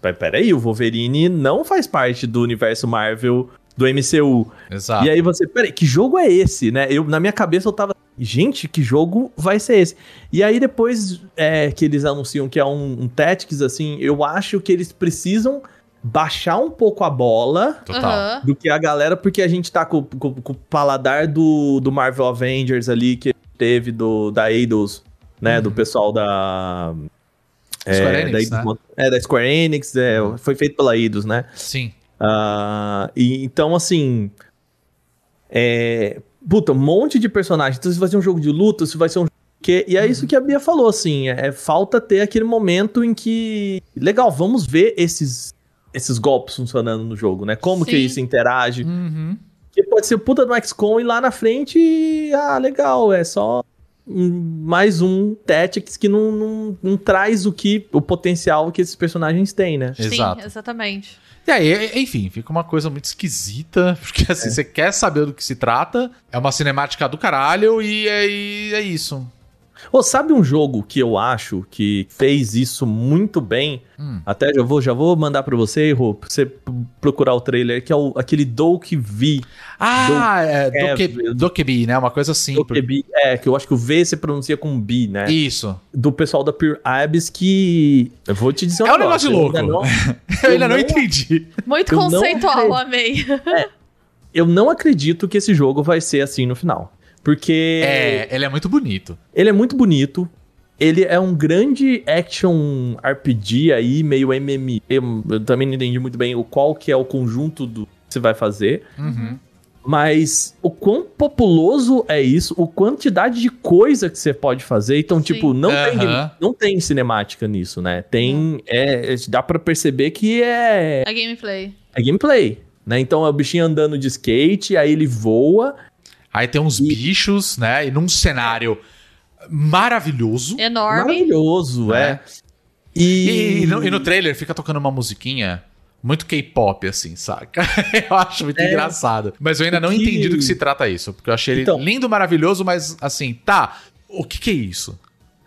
Pe- Peraí, o Wolverine não faz parte do universo Marvel do MCU. Exato. E aí você, peraí, que jogo é esse, né? Eu, na minha cabeça eu tava, gente, que jogo vai ser esse? E aí depois é, que eles anunciam que é um, um Tactics, assim, eu acho que eles precisam baixar um pouco a bola Total. Do que a galera, porque a gente tá com, com- com o paladar do, do Marvel Avengers ali, que teve do, da Eidos, né? Do pessoal da... Uhum. Square Enix, da Eidos- né? É, da Square Enix, é, foi feito pela Eidos, né? Sim. Ah, e, então, assim. É. Puta, um monte de personagens. Então, se vai ser um jogo de luta, se vai ser um jogo de quê? E é isso que a Bia falou, assim. É, falta ter aquele momento em que. Legal, vamos ver esses, esses golpes funcionando no jogo, né? Como que Sim. isso interage. Uhum. Que pode ser puta do XCOM e lá na frente. Ah, legal, é só. Mais um Tactics que não, não, não traz o que o potencial que esses personagens têm, né? Exato. Sim, exatamente. E aí, enfim, fica uma coisa muito esquisita, porque assim, você quer saber do que se trata, é uma cinemática do caralho e é, e é isso. Ô, sabe um jogo que eu acho que fez isso muito bem? Hum. Até já vou, já vou mandar pra você, Rô, pra você procurar o trailer, que é o, aquele Doke V. Ah, é, é, Doke- né? Uma coisa assim. Doke B, é, que eu acho que o V se pronuncia com B, né? Isso. Do pessoal da Pure Abyss que... Eu vou te dizer um É um negócio eu louco. ainda não- Eu ainda não não- entendi. Muito Eu conceitual, amei. eu não acredito que esse jogo vai ser assim no final. Porque... É, ele é muito bonito. Ele é muito bonito. Ele é um grande action RPG aí, meio MMO. Eu, eu também não entendi muito bem o qual que é o conjunto do que você vai fazer. Uhum. Mas o quão populoso é isso, o quantidade de coisa que você pode fazer. Então, Sim. tipo, não, tem, Aham. não tem cinemática nisso, né? Tem. É, dá pra perceber que é, A gameplay. é gameplay. Né? Então é o bichinho andando de skate, aí ele voa. Aí tem uns E- bichos, né? E num cenário maravilhoso. Enorme. Maravilhoso, é. É. E, e no, e no trailer fica tocando uma musiquinha muito K-pop, assim, saca? eu acho muito É. engraçado. Mas eu ainda não Que- entendi do que se trata isso. Porque eu achei ele Então- lindo, maravilhoso, mas assim, tá. O que que é isso?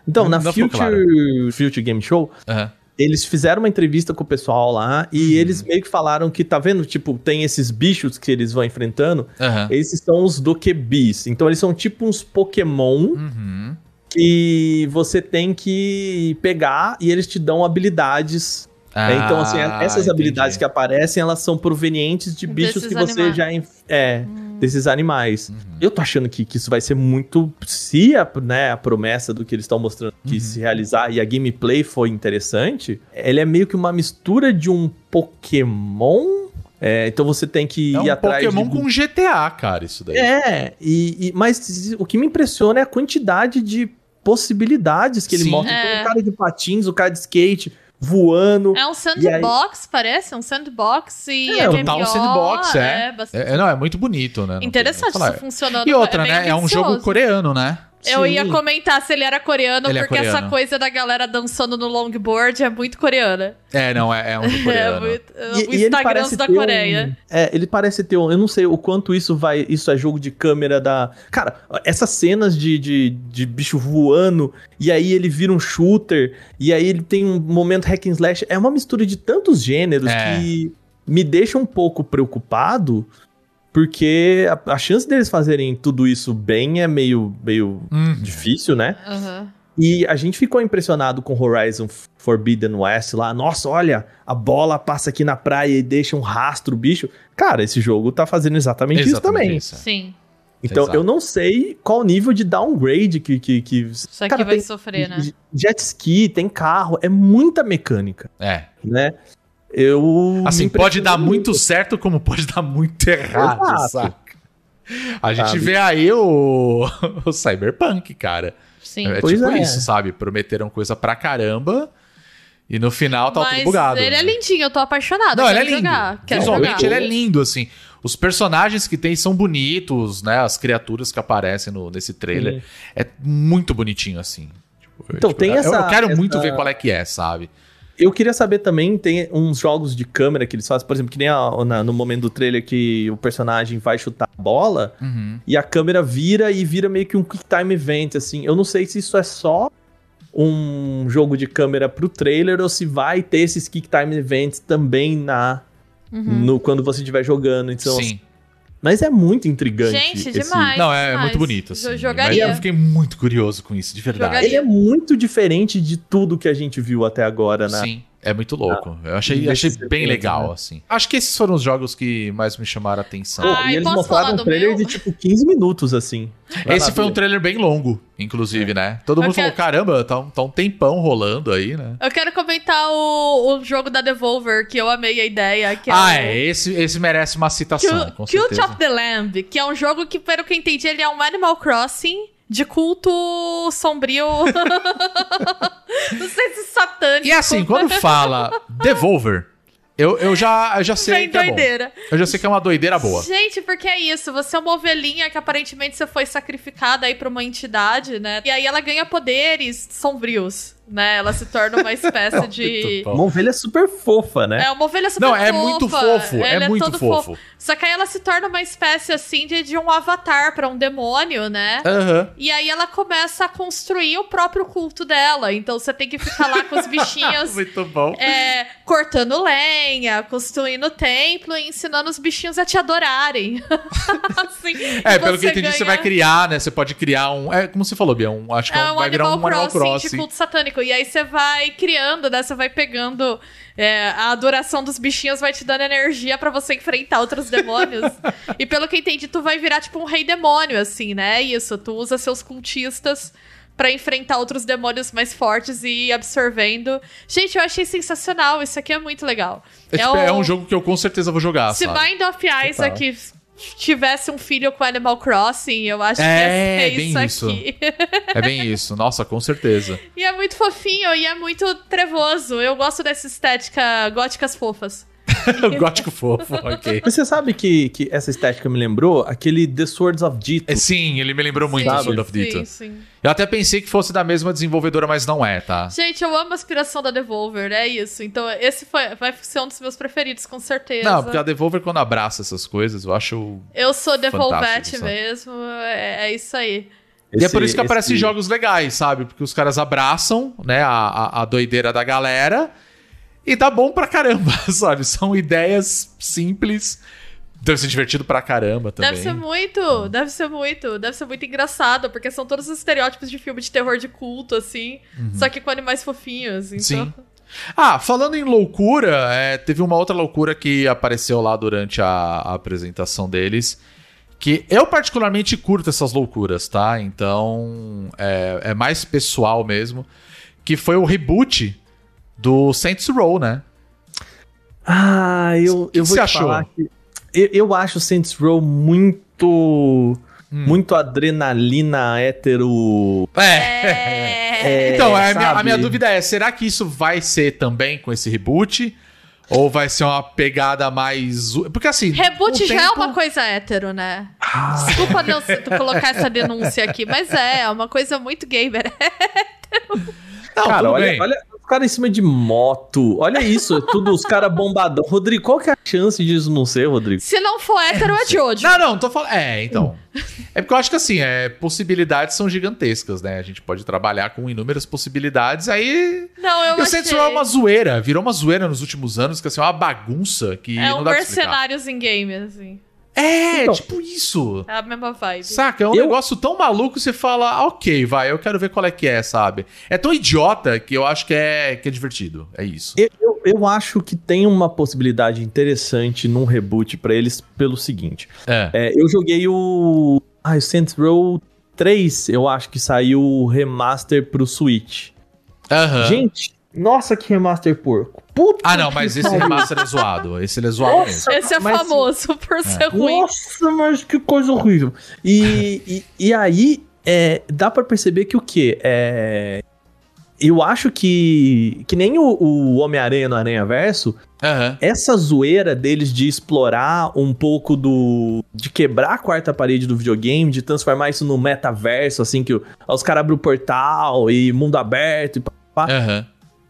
Então, Não- na não Future, Future Game Show, Aham. Eles fizeram uma entrevista com o pessoal lá e Uhum. eles meio que falaram que, tá vendo? Tipo, tem esses bichos que eles vão enfrentando. Aham. Esses são os Dokebis. Então, eles são tipo uns Pokémon Uhum. que você tem que pegar e eles te dão habilidades. Ah, né? Então, assim, essas entendi. habilidades que aparecem, elas são provenientes de bichos Desses que você animais. já. enf- É, desses animais. Uhum. Eu tô achando que, que isso vai ser muito. Se a, né, a promessa do que eles estão mostrando que Uhum. se realizar e a gameplay foi interessante, ele é meio que uma mistura de um Pokémon. É, então você tem que É ir um atrás Pokémon de. com GTA, cara, isso daí. É, e, e- mas o que me impressiona é a quantidade de possibilidades que ele Sim. mostra. É. Então, o cara de patins, o cara de skate, voando. É um sandbox, parece, um sandbox e É, é, Total MMO, sandbox, é. bastante É, é, não, é muito bonito, né? Interessante isso funcionando. E outra, bem né? É um jogo coreano, né? Eu ia comentar se ele era coreano, Ele é porque essa coreano. coisa da galera dançando no longboard é muito coreana. É, não, é, é um jogo É coreano. muito, E- o e ele Instagram parece da ter um- Coreia. é, ele parece ter um. Eu não sei o quanto isso vai. Isso é jogo de câmera da. Cara, essas cenas de, de, de bicho voando, e aí ele vira um shooter, e aí ele tem um momento hack and slash. É uma mistura de tantos gêneros É. que me deixa um pouco preocupado. Porque a, a chance deles fazerem tudo isso bem é meio, meio Uhum. difícil, né? Aham. E a gente ficou impressionado com Horizon Forbidden West lá. Nossa, olha, a bola passa aqui na praia e deixa um rastro, bicho. Cara, esse jogo tá fazendo exatamente, isso também. isso. Sim. Então Exato. eu não sei qual nível de downgrade que. que, que... Isso aqui vai sofrer, né? Jet ski, tem carro, é muita mecânica, É. né? Eu. Assim, pode dar muito certo, como pode dar muito errado, Exato. saca? A gente Sabe? vê aí o, o Cyberpunk, cara. Sim. É, Pois tipo é. isso, sabe? Prometeram coisa pra caramba e no final tá Mas tudo bugado. ele é lindinho, eu tô apaixonada. Não, ele é lindo. jogar. Visualmente jogar. ele é lindo, assim. Os personagens que tem são bonitos, né? As criaturas que aparecem no, nesse trailer. Sim. É muito bonitinho, assim. Tipo, Então, tem eu, essa- Eu quero muito essa- ver qual é que é, sabe? Eu queria saber também, tem uns jogos de câmera que eles fazem, por exemplo, que nem a- na- no momento do trailer que o personagem vai chutar a bola Uhum. e a câmera vira e vira meio que um quick time event, assim. Eu não sei se isso é só um jogo de câmera pro trailer ou se vai ter esses quick time events também na no quando você estiver jogando. Então, Sim. Mas é muito intrigante. Gente, esse- demais. Não, é demais. muito bonito, Eu assim. Mas jogaria. eu fiquei muito curioso com isso, de verdade. Jogaria. Ele é muito diferente de tudo que a gente viu até agora, né? Sim, é muito louco. Eu achei, achei bem legal, né? assim. Acho que esses foram os jogos que mais me chamaram a atenção. Pô, Ai, e eles posso mostraram falar um do trailer meu? de tipo 15 minutos, assim. Esse foi um trailer bem longo, inclusive, né? Todo mundo Eu quero- falou, caramba, tá, um- tá um tempão rolando aí, né? Eu quero comentar o, o jogo da Devolver, que eu amei a ideia. Que ah, o- é. Esse, esse merece uma citação, com certeza. of the Lamb, que é um jogo que, pelo que eu entendi, ele é um Animal Crossing de culto sombrio. Não sei se satânico. E assim, quando fala Devolver, eu, eu, já, eu já sei Vem que é bom. doideira. Eu já sei que é uma doideira boa. Gente, porque é isso. Você é uma ovelhinha que aparentemente você foi sacrificada aí pra uma entidade, né? E aí ela ganha poderes sombrios, né? Ela se torna uma espécie de. Uma ovelha super fofa, né? É uma ovelha super Não, é fofa. muito fofo, é Ele muito todo fofo. Só que aí ela se torna uma espécie assim de, de um avatar pra um demônio, né? Aham. E aí ela começa a construir o próprio culto dela. Então você tem que ficar lá com os bichinhos Muito bom. é, cortando lenha, construindo templo e ensinando os bichinhos a te adorarem. assim, É, pelo que eu entendi, ganha- você vai criar, né? Você pode criar um. É como você falou, Bia, um, acho que é É um, vai virar um Animal Crossing, Crossing. de culto satânico. E aí você vai criando, né? Você vai pegando. é, a adoração dos bichinhos vai te dando energia pra você enfrentar outros demônios. e pelo que entendi, tu vai virar tipo um rei demônio, assim, né? É Isso, tu usa seus cultistas pra enfrentar outros demônios mais fortes e ir absorvendo. Gente, eu achei sensacional. Isso aqui é muito legal. É, tipo, é um jogo que eu com certeza vou jogar, Se sabe? Bind of Isaac tivesse um filho com Animal Crossing, eu acho que É, ia ser bem isso isso. aqui. É bem isso. Nossa, com certeza. E é muito fofinho e é muito trevoso. Eu gosto dessa estética góticas fofas. Gótico fofo, ok. Mas você sabe que, que essa estética me lembrou aquele The Swords of Dito. É, Sim, ele me lembrou muito do Sim, Sword of Dito. Sim, sim. Eu até pensei que fosse da mesma desenvolvedora, mas não é, tá? Gente, eu amo a inspiração da Devolver, é isso. Então, esse foi, vai ser um dos meus preferidos, com certeza. Não, porque a Devolver, quando abraça essas coisas, eu acho. Eu sou Devolvete mesmo, é, é isso aí. e é por isso que Esse- aparecem esse- jogos legais, sabe? Porque os caras abraçam, né, a, a, a doideira da galera e dá bom pra caramba, sabe? São ideias simples. Deve ser divertido pra caramba também. Deve ser muito, deve ser muito, deve ser muito engraçado, porque são todos os estereótipos de filme de terror de culto, assim, só que com animais fofinhos. Então... Sim. Ah, falando em loucura, é, teve uma outra loucura que apareceu lá durante a, a apresentação deles. Que eu particularmente curto essas loucuras, tá? Então é, é mais pessoal mesmo. Que foi o reboot do Saints Row, né? Ah, eu, que eu você vou te achou? falar que eu, eu acho Saints Row muito muito adrenalina hétero. É. Então, a minha, a minha dúvida é: será que isso vai ser também com esse reboot? Ou vai ser uma pegada mais. Porque assim. Reboot já é uma coisa hétero, né? Ah. Desculpa não colocar essa denúncia aqui, mas é, é uma coisa muito gamer. Não, cara, olha, olha os caras em cima de moto. Olha isso, é tudo os caras bombadão. Rodrigo, qual que é a chance disso não ser, Rodrigo? Se não for hétero, é Jojo. Não, não, tô falando. É, então. É porque eu acho que assim, é, possibilidades são gigantescas, né? A gente pode trabalhar com inúmeras possibilidades. Aí. Não, eu E o achei. Saints Row é uma zoeira. Virou uma zoeira nos últimos anos, que assim, é uma bagunça que É não um dá mercenários em game, assim. É, Então. tipo isso. É a mesma vibe. Saca? É um Eu- negócio tão maluco que você fala, "Ah, ok, vai, eu quero ver qual é que é, sabe? É tão idiota que eu acho que é, que é divertido. É isso. Eu, eu, eu acho que tem uma possibilidade interessante num reboot pra eles pelo seguinte. É. É, eu joguei o. Ah, o Saints Row 3, eu acho que saiu o remaster pro Switch. Aham. Gente, nossa, que remaster porco. Puta Ah, não, mas esse pariu. remaster é zoado. Esse ele é zoado Nossa, mesmo. Esse é Mas- famoso por ser ruim. Nossa, mas que coisa horrível. E, e, e aí, é, dá pra perceber que o quê? É, eu acho que, que nem o, o Homem-Aranha no Aranha Verso, Aham. essa zoeira deles de explorar um pouco do. de quebrar a quarta parede do videogame, de transformar isso no metaverso, assim, que os caras abrem o portal e mundo aberto e pá, pá. Aham.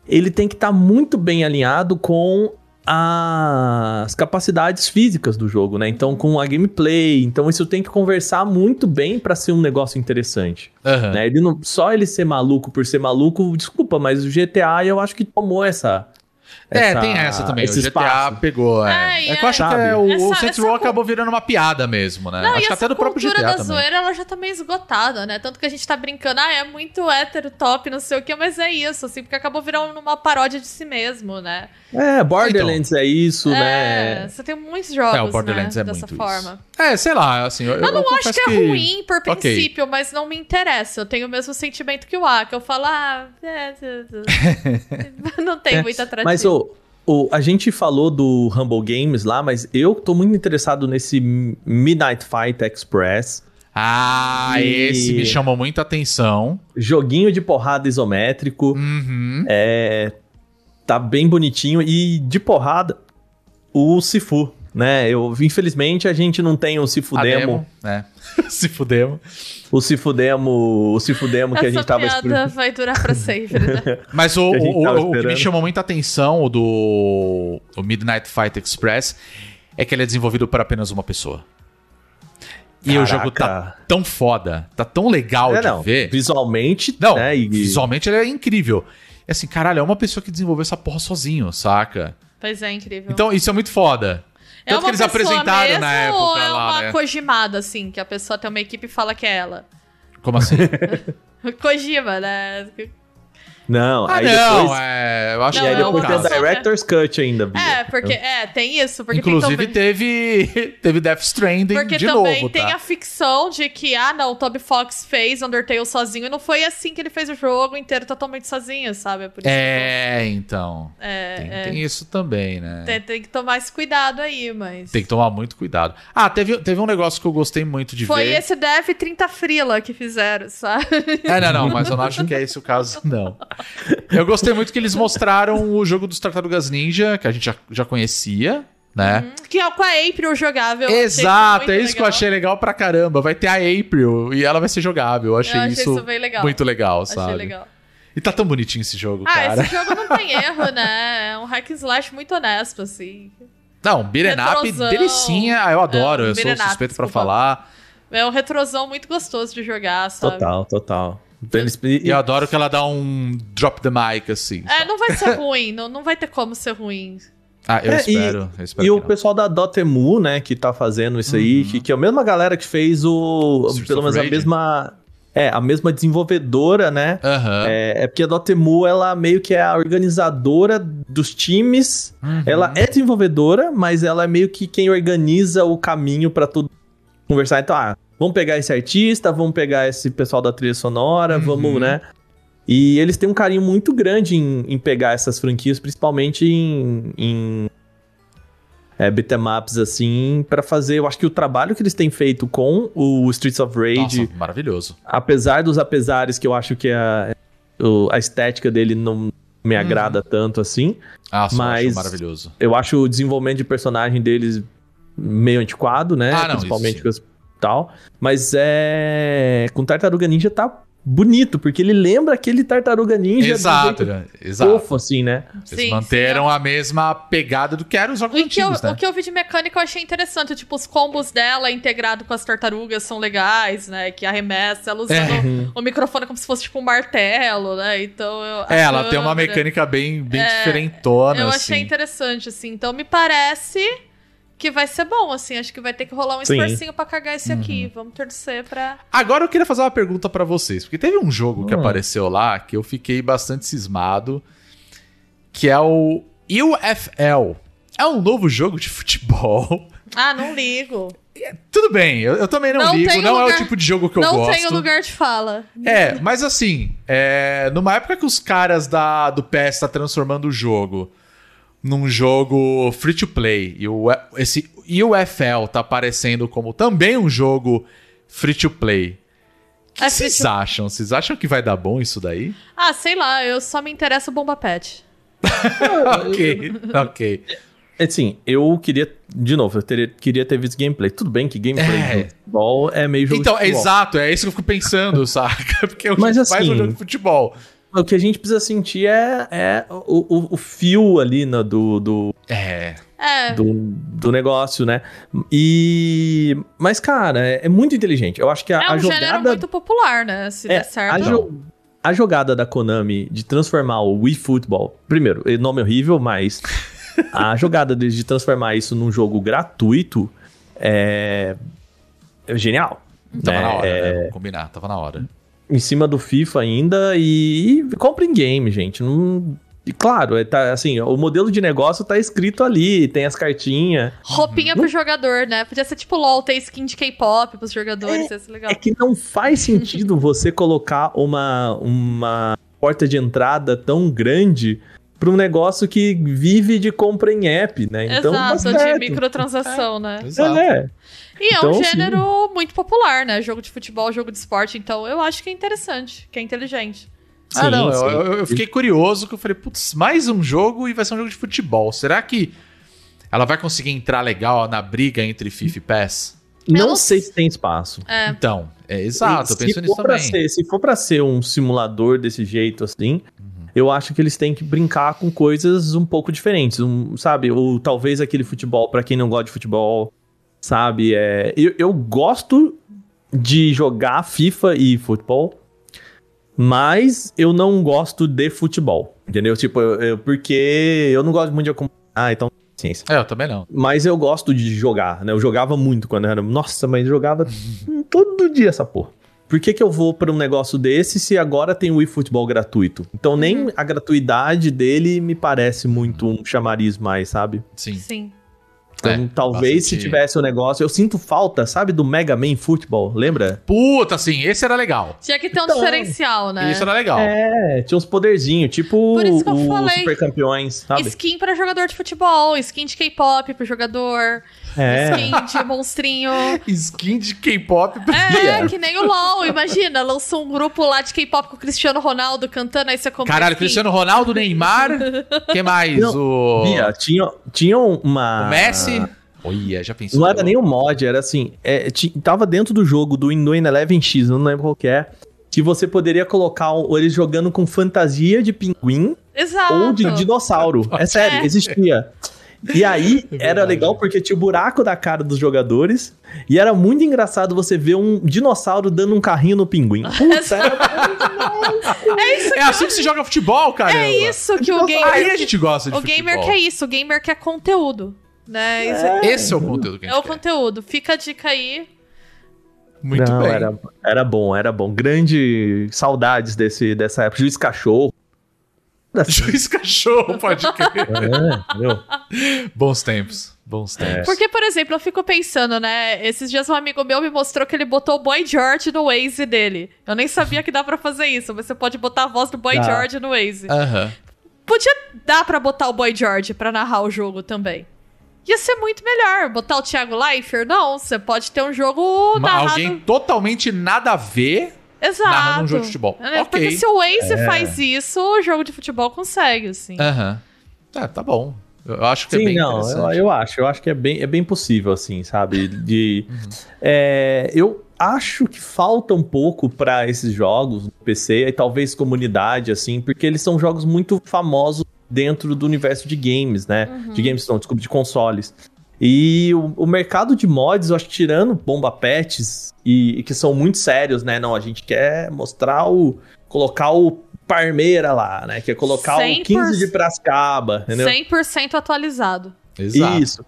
Ele tem que estar muito bem alinhado com as capacidades físicas do jogo, né? Então, com a gameplay. Então, isso tem que conversar muito bem pra ser um negócio interessante. Aham. Né? Ele não, só ele ser maluco por ser maluco, desculpa, mas o GTA eu acho que tomou essa. É, essa- tem essa também. esse O GTA espaço. pegou. É, É, e é que eu acho é- que é, o, Essa- o Saints Row acabou virando uma piada mesmo, né? Não, acho e que essa até do próprio cultura GTA da também. zoeira, ela já tá meio esgotada, né? Tanto que a gente tá brincando, ah, é muito hétero, top, não sei o que, mas é isso, assim, porque acabou virando uma paródia de si mesmo, né? É, Borderlands é isso, né? É, você tem muitos jogos, É, o Borderlands né, é dessa muito forma. isso. É, sei lá, assim. Eu, Eu não acho confesso que é ruim por princípio, mas não me interessa. Eu tenho o mesmo sentimento que o A, que eu falo, ah, é, é, é. não tem É, muito atrativo. Mas o, a gente falou do Humble Games lá, mas eu tô muito interessado nesse Midnight Fight Express. Ah, E- esse me chamou muita atenção. Joguinho de porrada isométrico. Uhum. É, tá bem bonitinho. E de porrada, o Sifu, né? Eu, infelizmente a gente não tem o Sifu A Demo. demo, né? Se fudemos. O Demo, o Demo que a gente tava piada explorando. vai durar pra sempre, né? Mas o, Que o- o- o que me esperando. chamou muita atenção o do o Midnight Fight Express é que ele é desenvolvido por apenas uma pessoa. E o Caraca. jogo tá tão foda, tá tão legal É, de não, ver. visualmente, Não, né? E, visualmente ele é incrível. É assim, caralho, é uma pessoa que desenvolveu essa porra sozinho, saca? Pois é, incrível. Então isso é muito foda. É Tanto que uma eles apresentaram mesmo na época ou é lá, uma né? Kojimada, assim, que a pessoa tem uma equipe e fala que é ela? Como assim? Kojima, né? Não, ah, aí não, depois, é, eu acho e que aí é o depois tem o caso. Director's Cut ainda. Bia. É, porque é, tem isso, porque Inclusive tem também, teve teve Death Stranding porque de também novo, tem tá? a ficção de que ah, não, o Toby Fox fez Undertale sozinho e não foi assim que ele fez o jogo inteiro totalmente sozinho, sabe? É por isso É, então. é, Tem, é, tem isso também, né? tem, tem que tomar esse cuidado aí, mas Tem que tomar muito cuidado. Ah, teve, teve um negócio que eu gostei muito de foi ver. esse Dev 30 Frila que fizeram, sabe? É, não, não, mas eu não acho que é esse o caso, não. Eu gostei muito que eles mostraram o jogo dos Tartarugas Ninja, que a gente já, já conhecia, né? que é com a April jogável. Exato, é isso que eu legal. achei legal pra caramba. Vai ter a April e ela vai ser jogável. Eu achei, Eu achei isso, isso bem legal. muito legal, Achei sabe? legal. E tá tão bonitinho esse jogo, Ah, cara. esse jogo não tem erro, né? É um hack and slash muito honesto, assim. Não, beat'em up, Retrosão. delicinha. Ah, eu adoro, É, um eu sou suspeito pra desculpa. falar. É um retrosão muito gostoso de jogar, sabe? Total, total. Então, e- E eu adoro que ela dá um drop the mic, assim. É, não vai ser ruim, não, não vai ter como ser ruim. Ah, eu É, espero. eu espero E o não. pessoal da Dotemu, né, que tá fazendo isso aí, que, que é a mesma galera que fez o. Streets pelo menos a mesma. É, a mesma desenvolvedora, né? Aham. É, é porque a Dotemu, ela meio que é a organizadora dos times. Uhum. Ela é desenvolvedora, mas ela é meio que quem organiza o caminho pra tudo conversar. Então, ah, vamos pegar esse artista, vamos pegar esse pessoal da trilha sonora, Uhum. vamos, né? E eles têm um carinho muito grande em, em pegar essas franquias, principalmente em, em é, beat'em ups, assim, pra fazer. Eu acho que o trabalho que eles têm feito com o Streets of Rage, Nossa, maravilhoso. apesar dos apesares que eu acho que a, a estética dele não me agrada tanto assim, eu Mas- acho maravilhoso. eu acho o desenvolvimento de personagem deles meio antiquado, né? Ah, não, Principalmente isso com as- tal. Mas é. Com Tartaruga Ninja tá bonito, porque ele lembra aquele Tartaruga Ninja Exato, né? exato. fofo, assim, né? Eles Sim, manteram a mesma pegada do que eram os jogos O que, eu, antigos, né? o que eu vi de mecânica eu achei interessante. Tipo, os combos dela integrado com as tartarugas são legais, né? Que arremessa ela usando É. o microfone como se fosse tipo um martelo, né? Então eu. É, ela tem uma câmera- mecânica bem, bem É, diferentona, Eu assim. achei interessante, assim. Então me parece que vai ser bom, assim. Acho que vai ter que rolar um Sim. esforcinho pra cagar esse Uhum. aqui. Vamos torcer pra. Agora eu queria fazer uma pergunta pra vocês, porque teve um jogo que Hum. apareceu lá que eu fiquei bastante cismado, que é o UFL. É um novo jogo de futebol. Ah, não ligo. Tudo bem, eu, eu também não, Não ligo, não é lugar- o tipo de jogo que eu não gosto. tenho lugar de fala. É, mas assim, é, numa época que os caras da, do PS tá transformando o jogo num jogo free to play e o, esse UFL tá aparecendo como também um jogo free to play. O que É vocês to- acham? Vocês acham que vai dar bom isso daí? Ah, sei lá, eu só me interesso o Bomba Pet. ok, ok. Assim, eu queria, de novo, eu teria- queria ter visto gameplay. Tudo bem que gameplay É. de futebol é meio jogo Então, de é futebol. exato, é isso que eu fico pensando, saca? Porque o Mas que faz um assim- jogo de futebol. O que a gente precisa sentir é, é o, o, o fio ali né, do, do, É. É, do, do negócio, né? E. Mas, cara, é, é muito inteligente. Eu acho que a, é a um gênero jogada. muito popular, né? Se é, der certo. a, jo- a jogada da Konami de transformar o Wii Football. Primeiro, nome horrível, mas. a jogada deles de transformar isso num jogo gratuito é. é genial. Tava né? na hora, É, né? Vamos combinar, tava na hora. Em cima do FIFA ainda e, e compra em game, gente. Não, e claro, é, tá, assim, o modelo de negócio tá escrito ali, tem as cartinhas. Roupinha Uhum. pro jogador, né? Podia ser tipo LOL, ter skin de K-pop pros jogadores, ia ser legal. É que não faz sentido você colocar uma, uma porta de entrada tão grande para um negócio que vive de compra em app, né? Então, tá Exato, de certo. microtransação, né? Exato. É, E é Então, um sim. gênero muito popular, né? Jogo de futebol, jogo de esporte, então eu acho que é interessante, que é inteligente. Ah, Sim, não, sim. eu, eu- fiquei curioso que eu falei, putz, mais um jogo e vai ser um jogo de futebol. Será que ela vai conseguir entrar legal na briga entre FIFA e PES? não não sei se tem espaço. É. Então, é exato, eu se penso nisso for pra também. Ser, se for pra ser um simulador desse jeito assim, Uhum. eu acho que eles têm que brincar com coisas um pouco diferentes, um, sabe? Ou talvez aquele futebol, pra quem não gosta de futebol, sabe? É, eu, eu gosto de jogar FIFA e futebol, mas eu não gosto de futebol, entendeu? Tipo, eu- eu- porque eu não gosto muito de acompanhar, ah, então, ciência. É, eu também não. Mas eu gosto de jogar, né? Eu jogava muito quando eu era. Nossa, mas eu jogava todo dia essa porra. Por que, que eu vou pra um negócio desse se agora tem o eFootball gratuito? Então nem a gratuidade dele me parece muito um chamariz mais, sabe? Sim. Sim. Então É, talvez se tivesse o negócio. Eu sinto falta, sabe, do Mega Man Football, lembra? Puta, assim, esse era legal. Tinha que ter um Então, diferencial, né? Isso era legal. É, tinha uns poderzinhos, tipo Por isso que eu os falei. super campeões, sabe? Skin pra jogador de futebol, skin de K-pop pro jogador, É. skin de monstrinho. Skin de K-pop. É, que nem o LOL, imagina, lançou um grupo lá de K-pop com o Cristiano Ronaldo cantando, aí você compra Caralho, skin. Cristiano Ronaldo, Neymar. que mais? Não, o. Bia, tinha, tinha uma. O Messi. Olha, já pensou? Não era nem um mod, era assim, é, tava dentro do jogo do Windows Eleven X, eu não lembro qual que é, que você poderia colocar o- eles jogando com fantasia de pinguim Exato. ou de dinossauro. É sério, É. existia. E aí É era legal porque tinha o buraco da cara dos jogadores e era muito engraçado você ver um dinossauro dando um carrinho no pinguim. Puta, era... É isso, É assim que se joga futebol, cara. é isso que o gamer... Aí a gente gosta de o gamer futebol. quer isso, o gamer quer conteúdo, né? Isso é, Esse é o conteúdo que a é gente o quer. conteúdo. Fica a dica aí. Muito Não, bem. Era, era bom, era bom. Grande saudades desse, dessa época. Juiz Cachorro. Juiz cachorro, pode crer. É, entendeu? Bons tempos. Bons tempos. Porque, por exemplo, eu fico pensando, né? Esses dias um amigo meu me mostrou que ele botou o Boy George no Waze dele. Eu nem sabia que dá pra fazer isso, mas você pode botar a voz do Boy Dá. George no Waze. Aham. Podia dar pra botar o Boy George pra narrar o jogo também. Ia ser muito melhor. Botar o Thiago Leifert? Não, você pode ter um jogo narrado... Alguém totalmente nada a ver. Exato. narrando um jogo de futebol. É, Ok. Porque se o Waze É. faz isso, o jogo de futebol consegue, assim. Aham. Tá, tá bom. Eu acho que é Sim, bem não, eu, interessante. eu acho, eu acho que é bem, é bem possível, assim, sabe? De, é, eu acho que falta um pouco pra esses jogos no PC, e talvez comunidade, assim, porque eles são jogos muito famosos dentro do universo de games, né? De games, não, desculpa, de consoles. E o, o mercado de mods, eu acho que tirando bomba pets, e, e que são muito sérios, né? Não, a gente quer mostrar o. colocar o Parmeira lá, né? Quer colocar 100%. o 15 de Prascaba, entendeu? 100% atualizado. Exato. Isso.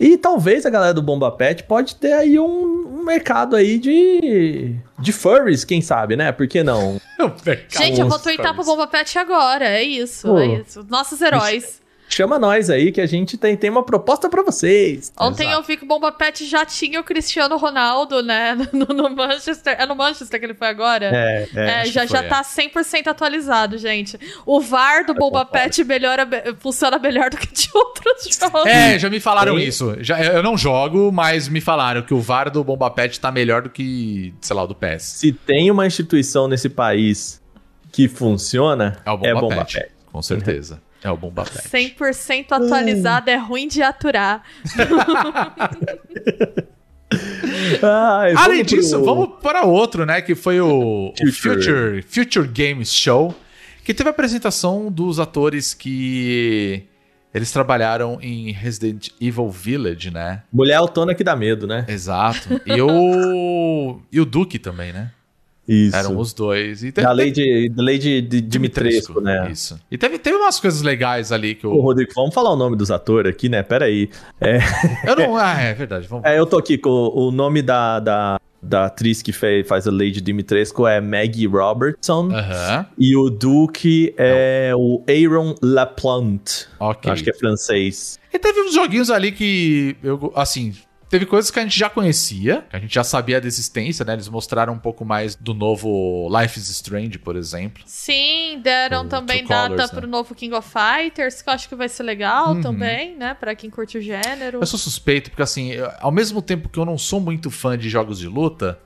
E talvez a galera do Bomba Pet pode ter aí um, um mercado aí de, de furries, quem sabe, né? Por que não? Gente, eu vou tweetar pro Bomba Pet agora. É isso, Pô. é isso. Nossos heróis. Chama nós aí que a gente tem, tem uma proposta pra vocês. Ontem Exato. eu vi que o Bomba Pet já tinha o Cristiano Ronaldo, né? No, no Manchester. É no Manchester que ele foi agora? É, é. É, já, foi, já é. tá 100% atualizado, gente. O VAR do Bomba concordo. Pet melhora, funciona melhor do que de outros jogos. É, já me falaram Tem- isso. Já, eu não jogo, mas me falaram que o VAR do Bomba Pet tá melhor do que, sei lá, o do PES. Se tem uma instituição nesse país que funciona, É o Bomba, Bomba Pet. Pet. Com certeza. É o Bomba Pet. 100% atualizado é ruim de aturar. Ai, Além vamos pro- disso, vamos para outro, né? Que foi o o Future. Future, Future Games Show, que teve a apresentação dos atores que eles trabalharam em Resident Evil Village, né? Mulher autônoma que dá medo, né? Exato. E o e o Duke também, né? Isso. Eram os dois. E teve, Da lei de, da lei de, de Dimitrescu, né? Isso. E teve, teve umas coisas legais ali que Ô, eu. Rodrigo, vamos falar o nome dos atores aqui, né? Pera aí. É, Eu não. Ah, é verdade. Vamos. é, eu tô aqui com o, o nome da, da, da atriz que fez, faz a Lady Dimitrescu é Maggie Robertson. Aham. E o Duke é o Aaron Laplante. Ok. Acho que é francês. E teve uns joguinhos ali que eu, assim, teve coisas que a gente já conhecia, que a gente já sabia da existência, né? Eles mostraram um pouco mais do novo Life is Strange, por exemplo. Sim, deram O também data Colors, né? pro novo King of Fighters, que eu acho que vai ser legal Uhum. também, né? Pra quem curte o gênero. Eu sou suspeito porque, assim, ao mesmo tempo que eu não sou muito fã de jogos de luta,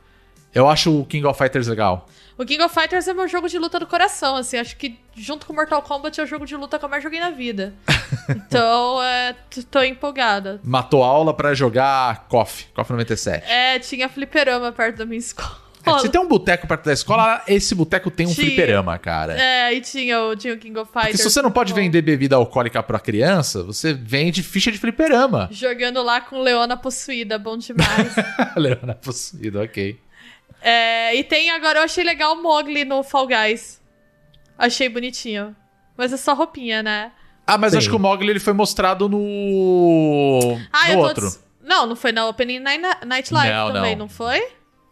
eu acho o King of Fighters legal. O King of Fighters é meu jogo de luta do coração, assim. Acho que junto com Mortal Kombat é o jogo de luta que eu mais joguei na vida. então, é, tô empolgada. Matou aula pra jogar KOF, KOF 97. É, tinha fliperama perto da minha escola. É, se tem um boteco perto da escola, esse boteco tem um Tinha. fliperama, cara. É, e tinha o, tinha o King of Porque Fighters. se você não pode Bom, vender bebida alcoólica pra criança, você vende ficha de fliperama. Jogando lá com Leona possuída, bom demais. Leona possuída, ok. É, e tem agora, eu achei legal o Mogli no Fall Guys. Achei bonitinho. Mas é só roupinha, né? Ah, mas Sim. acho que o Mogli ele foi mostrado no. Ah, no eu tô. outro. des- Não, não foi na Opening Night, Live Não, também, não. não, foi?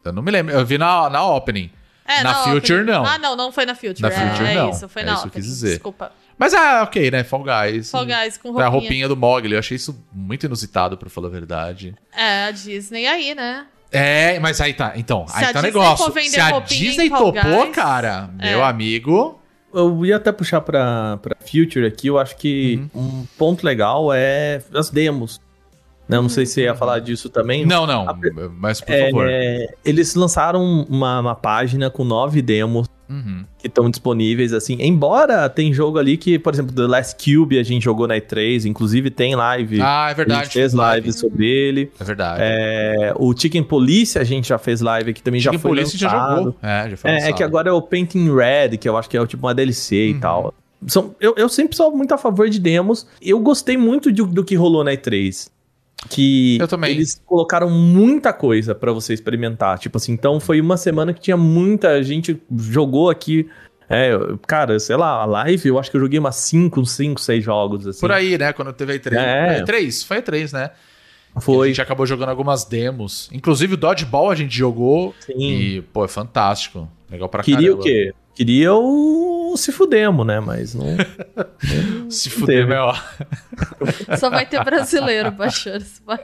Eu não me lembro. Eu vi na, na opening. É, Na Future, Opening. não. Ah, não, não foi na Future. Na é, Future, é não. isso, foi É na isso que eu Opening. quis dizer. Desculpa. Mas é ok, né? Fall Guys. Fall Guys com Foi a roupinha. roupinha do Mogli. Eu achei isso muito inusitado, pra falar a verdade. É, a Disney aí, né? É, mas aí tá. Então, Se aí tá o negócio. Se a Disney topou, Guys, cara, é. meu amigo. Eu ia até puxar pra, pra Future aqui, eu acho que Uhum. um ponto legal é as demos. Né? Eu não sei se você ia falar disso também. Não, não. A- Mas por É, favor. eles lançaram uma, uma página com nove demos Uhum. que estão disponíveis, assim. Embora tem jogo ali que, por exemplo, The Last Cube a gente jogou na E3, inclusive tem live. Ah, é a verdade. gente fez live sobre ele. É verdade. É, o Chicken Police a gente já fez live aqui também, já Chicken foi Police já lançado. jogou. É, já foi É, é lançado. que agora é o Painting Red, que eu acho que é tipo uma DLC Uhum. e tal. São, eu, eu sempre sou muito a favor de demos. Eu gostei muito de- do que rolou na E3. Que Eu também. eles colocaram muita coisa pra você experimentar. Tipo assim, então foi uma semana que tinha muita gente jogou aqui. É, cara, sei lá, a live, eu acho que eu joguei umas 5, 5, 6 jogos, assim. Por aí, né? Quando teve a E3. É. É. E3, foi a E3, né? E a Foi. gente acabou jogando algumas demos. Inclusive o Dodgeball a gente jogou. Sim. E, pô, é fantástico. Legal pra Queria caramba. o quê? Queria o Se Fudemo, né? Mas não. Se fuder, Teve. meu. Só vai ter brasileiro baixando esse bar.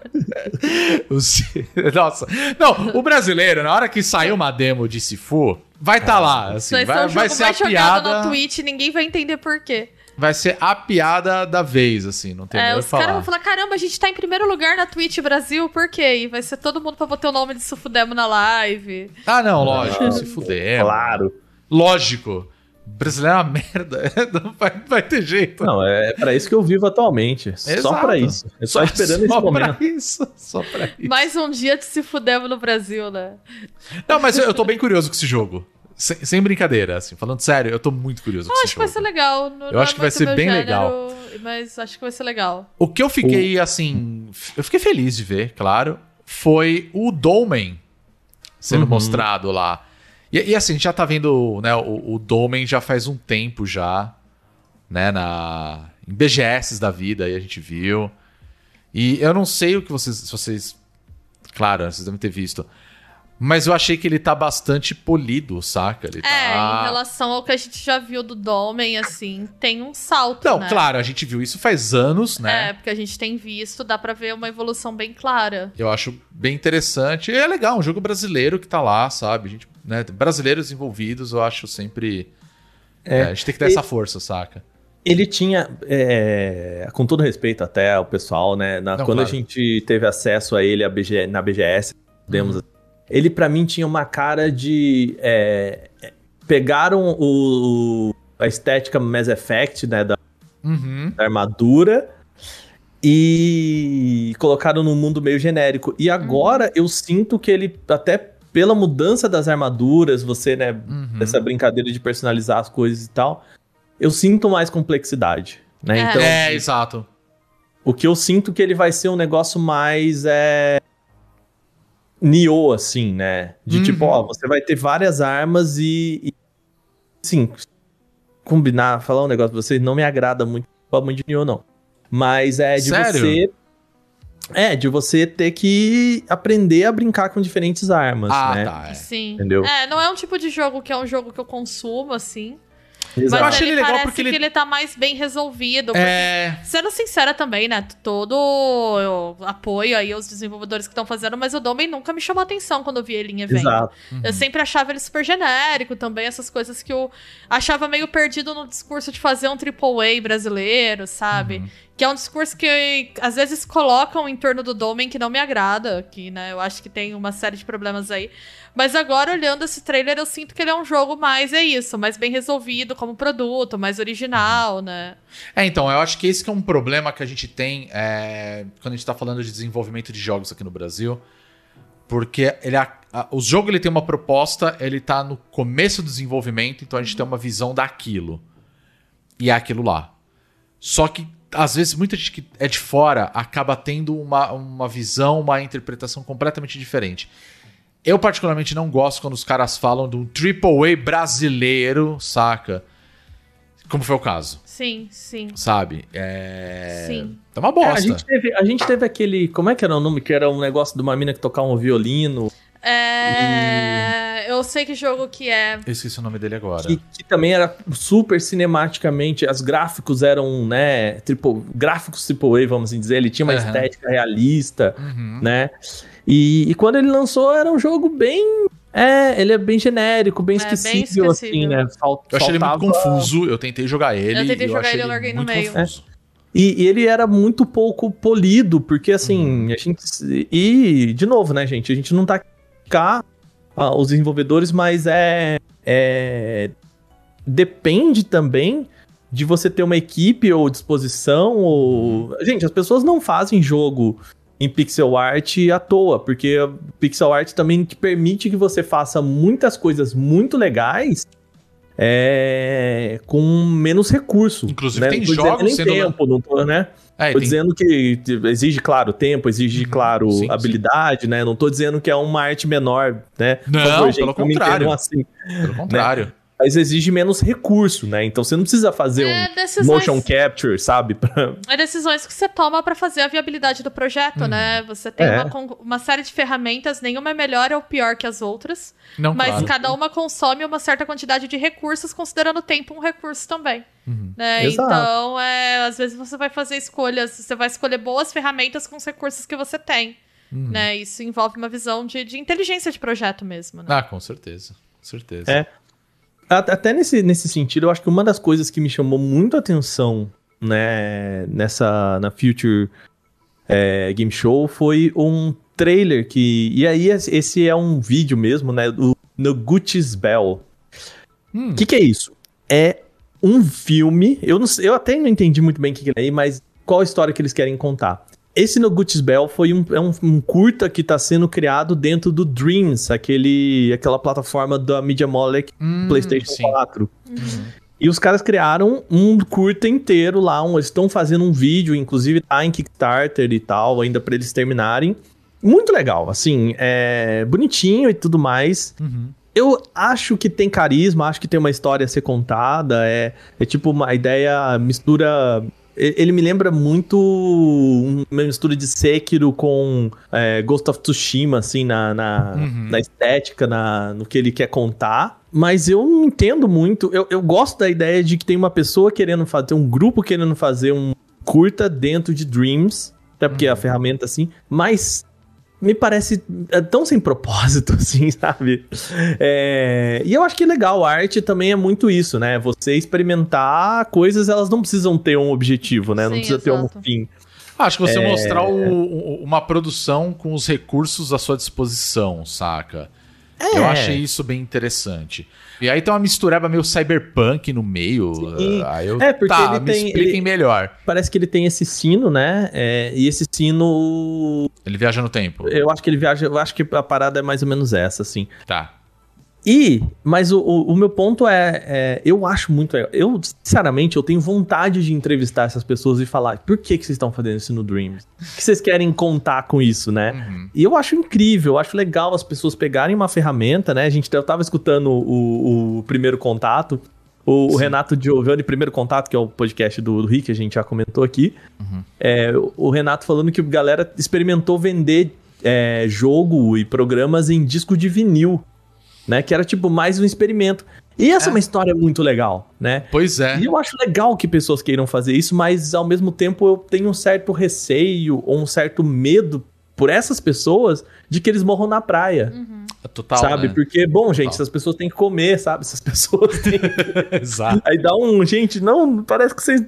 Se- Nossa. Não, o brasileiro, na hora que sair uma demo de Sifu, vai estar tá lá. Assim, Vai, vai, ser vai ser a piada. na Twitch, ninguém vai entender por quê. Vai ser a piada da vez, assim. Não tem É, os caras falar. vão falar: caramba, a gente tá em primeiro lugar na Twitch Brasil, por quê? E vai ser todo mundo pra botar o nome de Sufudemo na live. Ah, não, lógico. Se fuder. Claro. Lógico. Brasileiro é uma merda. Não vai, não vai ter jeito. Não, é pra isso que eu vivo atualmente. Só Exato. pra isso. Eu só esperando esse só momento. Pra isso, só pra isso. Mais um dia de se fudemo no Brasil, né? Não, mas eu, eu tô bem curioso com esse jogo. Sem, sem brincadeira, assim. Falando sério, eu tô muito curioso com Eu esse acho que vai jogo. ser legal. Não- Eu não acho é que vai ser bem gênero, legal. Mas acho que vai ser legal. O que eu fiquei, assim... Eu fiquei feliz de ver, claro. Foi o Dolmen sendo Uhum. mostrado lá. E, e, assim, a gente já tá vendo, né? O, o Dolmen já faz um tempo já, né? Na, em BGS da vida, aí a gente viu. E eu não sei o que vocês. Se vocês. Claro, vocês devem ter visto. Mas eu achei que ele tá bastante polido, saca? Ele É, tá... em relação ao que a gente já viu do Domen, assim, tem um salto, Não, né? claro, a gente viu isso faz anos, né? É, porque a gente tem visto, dá pra ver uma evolução bem clara. Eu acho bem interessante. E é legal, um jogo brasileiro que tá lá, sabe? A gente, né? Brasileiros envolvidos, eu acho sempre. É. É, a gente tem que ter E- essa força, saca? Ele tinha, é, com todo respeito até ao pessoal, né? na- Não, quando claro. a gente teve acesso a ele a BG na BGS, podemos, Uhum. Ele pra mim tinha uma cara de. é, pegaram o, o- a estética Mass Effect, né? Da, Uhum. da armadura e colocaram num mundo meio genérico. E agora eu sinto que ele, até pela mudança das armaduras, você, né? Uhum. Essa brincadeira de personalizar as coisas e tal, eu sinto mais complexidade. Né? É. Então, é, exato. o que eu sinto que ele vai ser um negócio mais é Nioh, assim, né? De Uhum. tipo, ó, você vai ter várias armas e, e sim, combinar, falar um negócio pra vocês, não me agrada muito o muito de Nioh, não. Mas é de Sério? você é, de você ter que aprender a brincar com diferentes armas, ah, né? tá. É. Sim. Entendeu? É, não é um tipo de jogo que é um jogo que eu consumo, assim. Exato. Eu Mas achei ele ele legal parece porque que ele- ele tá mais bem resolvido. porque É. Sendo sincera também, né? Todo apoio aí aos desenvolvedores que estão fazendo, mas o Domen nunca me chamou atenção quando eu vi ele em evento. Exato. Eu sempre achava ele super genérico também, essas coisas que eu achava meio perdido no discurso de fazer um AAA brasileiro, sabe? Que é um discurso que às vezes colocam em torno do Domen que não me agrada, que, né, eu acho que tem uma série de problemas aí. Mas agora, olhando esse trailer, eu sinto que ele é um jogo mais, é isso, mais bem resolvido como produto, mais original, né? É, então, eu acho que esse que é um problema que a gente tem é, quando a gente tá falando de desenvolvimento de jogos aqui no Brasil. Porque ele, a- a- o jogo ele tem uma proposta, ele tá no começo do desenvolvimento, então a gente tem uma visão daquilo. E é aquilo lá. Só que, às vezes, muita gente que é de fora acaba tendo uma, uma visão, uma interpretação completamente diferente. Eu, particularmente, não gosto quando os caras falam de um AAA brasileiro, saca? Como foi o caso Sim, sim. sabe? É. Sim. Tá uma É, bosta. a, gente teve, a gente teve aquele. Como é que era o nome? Que era um negócio de uma mina que tocava um violino. É. Eu sei que jogo que é. Eu esqueci o nome dele agora. Que, que também era super cinematicamente. Os gráficos eram, né? Triple, gráficos AAA, vamos assim dizer. Ele tinha uma Aham. estética realista, Uhum. né? E, e quando ele lançou, era um jogo bem. É, ele é bem genérico, bem É, bem esquecível, assim, esquecível. né? Fal- Eu achei ele muito faltava- confuso, eu tentei jogar ele. Eu tentei jogar achei ele, eu larguei no muito meio. confuso. E, e ele era muito pouco polido, porque assim, Uhum. a gente. E, de novo, né, gente? A gente não tá cá ah, os desenvolvedores, mas é, é. Depende também de você ter uma equipe ou disposição. Ou... Gente, as pessoas não fazem jogo em pixel art à toa, porque pixel art também que permite que você faça muitas coisas muito legais. É, com menos recurso. Inclusive, né? tem jogos sendo- tempo, não tô, né? É, Tô tem- dizendo que exige, claro, tempo, exige, Uhum. claro, Sim, sim. habilidade, né? Não tô dizendo que é uma arte menor, né? Não, gente, pelo contrário. assim. Pelo contrário. Mas exige menos recurso, né? Então você não precisa fazer É um decisões, motion capture, sabe? Pra- é decisões que você toma pra fazer a viabilidade do projeto, né? Você tem É. uma, uma série de ferramentas, nenhuma é melhor ou pior que as outras, Não, mas claro. cada uma consome uma certa quantidade de recursos, considerando o tempo um recurso também. Uhum. Né? Então, é, às vezes você vai fazer escolhas, você vai escolher boas ferramentas com os recursos que você tem. Uhum. Né? Isso envolve uma visão de, de inteligência de projeto mesmo. Né? Ah, com certeza. Com certeza. É. Até nesse, nesse sentido, eu acho que uma das coisas que me chamou muito a atenção, né, nessa, na Future é, Game Show foi um trailer que. E aí, esse é um vídeo mesmo, né? Do No Gucci's Bell. O Hum. que, que é isso? É um filme. Eu, não, eu até não entendi muito bem o que, que é aí, mas qual a história que eles querem contar? Esse No Gucci's Bell foi um, é um, um curta que está sendo criado dentro do Dreams, aquele, aquela plataforma da Media Molecule Hum, PlayStation sim. 4. E os caras criaram um curta inteiro lá, um, eles estão fazendo um vídeo, inclusive tá em Kickstarter e tal, ainda pra eles terminarem. Muito legal, assim, é bonitinho e tudo mais. Uhum. Eu acho que tem carisma, acho que tem uma história a ser contada, é, é tipo uma ideia, mistura ele me lembra muito uma mistura de Sekiro com é, Ghost of Tsushima, assim, na, na, Uhum. na estética, na, no que ele quer contar. Mas eu não entendo muito. Eu, eu gosto da ideia de que tem uma pessoa querendo fazer, tem um grupo querendo fazer um curta dentro de Dreams. Até porque Uhum. a ferramenta, assim. Mas me parece é, tão sem propósito, assim, sabe? É, e eu acho que é legal, a arte também é muito isso, né? Você experimentar coisas, elas não precisam ter um objetivo, né? não Sim, precisa ter um exato. fim. Acho que você É. mostrar o- o- uma produção com os recursos à sua disposição, saca? Eu achei isso bem interessante. E aí tem uma mistureba meio cyberpunk no meio. Sim. Aí eu, É, porque tá, ele me tem- expliquem ele- melhor. Parece que ele tem esse sino, né? É, e esse sino. Ele viaja no tempo. Eu acho que ele viaja. Eu acho que a parada é mais ou menos essa, assim. Tá. E, mas o, o, o meu ponto é, é, eu acho muito legal. Eu, sinceramente, eu tenho vontade de entrevistar essas pessoas e falar, por que, que vocês estão fazendo isso no Dreams? O que vocês querem contar com isso, né? Uhum. E eu acho incrível, eu acho legal as pessoas pegarem uma ferramenta, né? A gente eu tava escutando o, o primeiro contato, o, o Renato Giovanni, primeiro contato, que é o podcast do, do Rick, a gente já comentou aqui. É, o- o Renato falando que a galera experimentou vender é, jogo e programas em disco de vinil, né? Que era tipo mais um experimento. E essa é, uma história muito legal, né? Pois é. E eu acho legal que pessoas queiram fazer isso, mas ao mesmo tempo eu tenho um certo receio ou um certo medo por essas pessoas de que eles morram na praia, Total. sabe? né? Porque, bom, gente, Total. essas pessoas têm que comer, sabe? Essas pessoas têm. Exato. Aí dá um, gente, não, parece que vocês.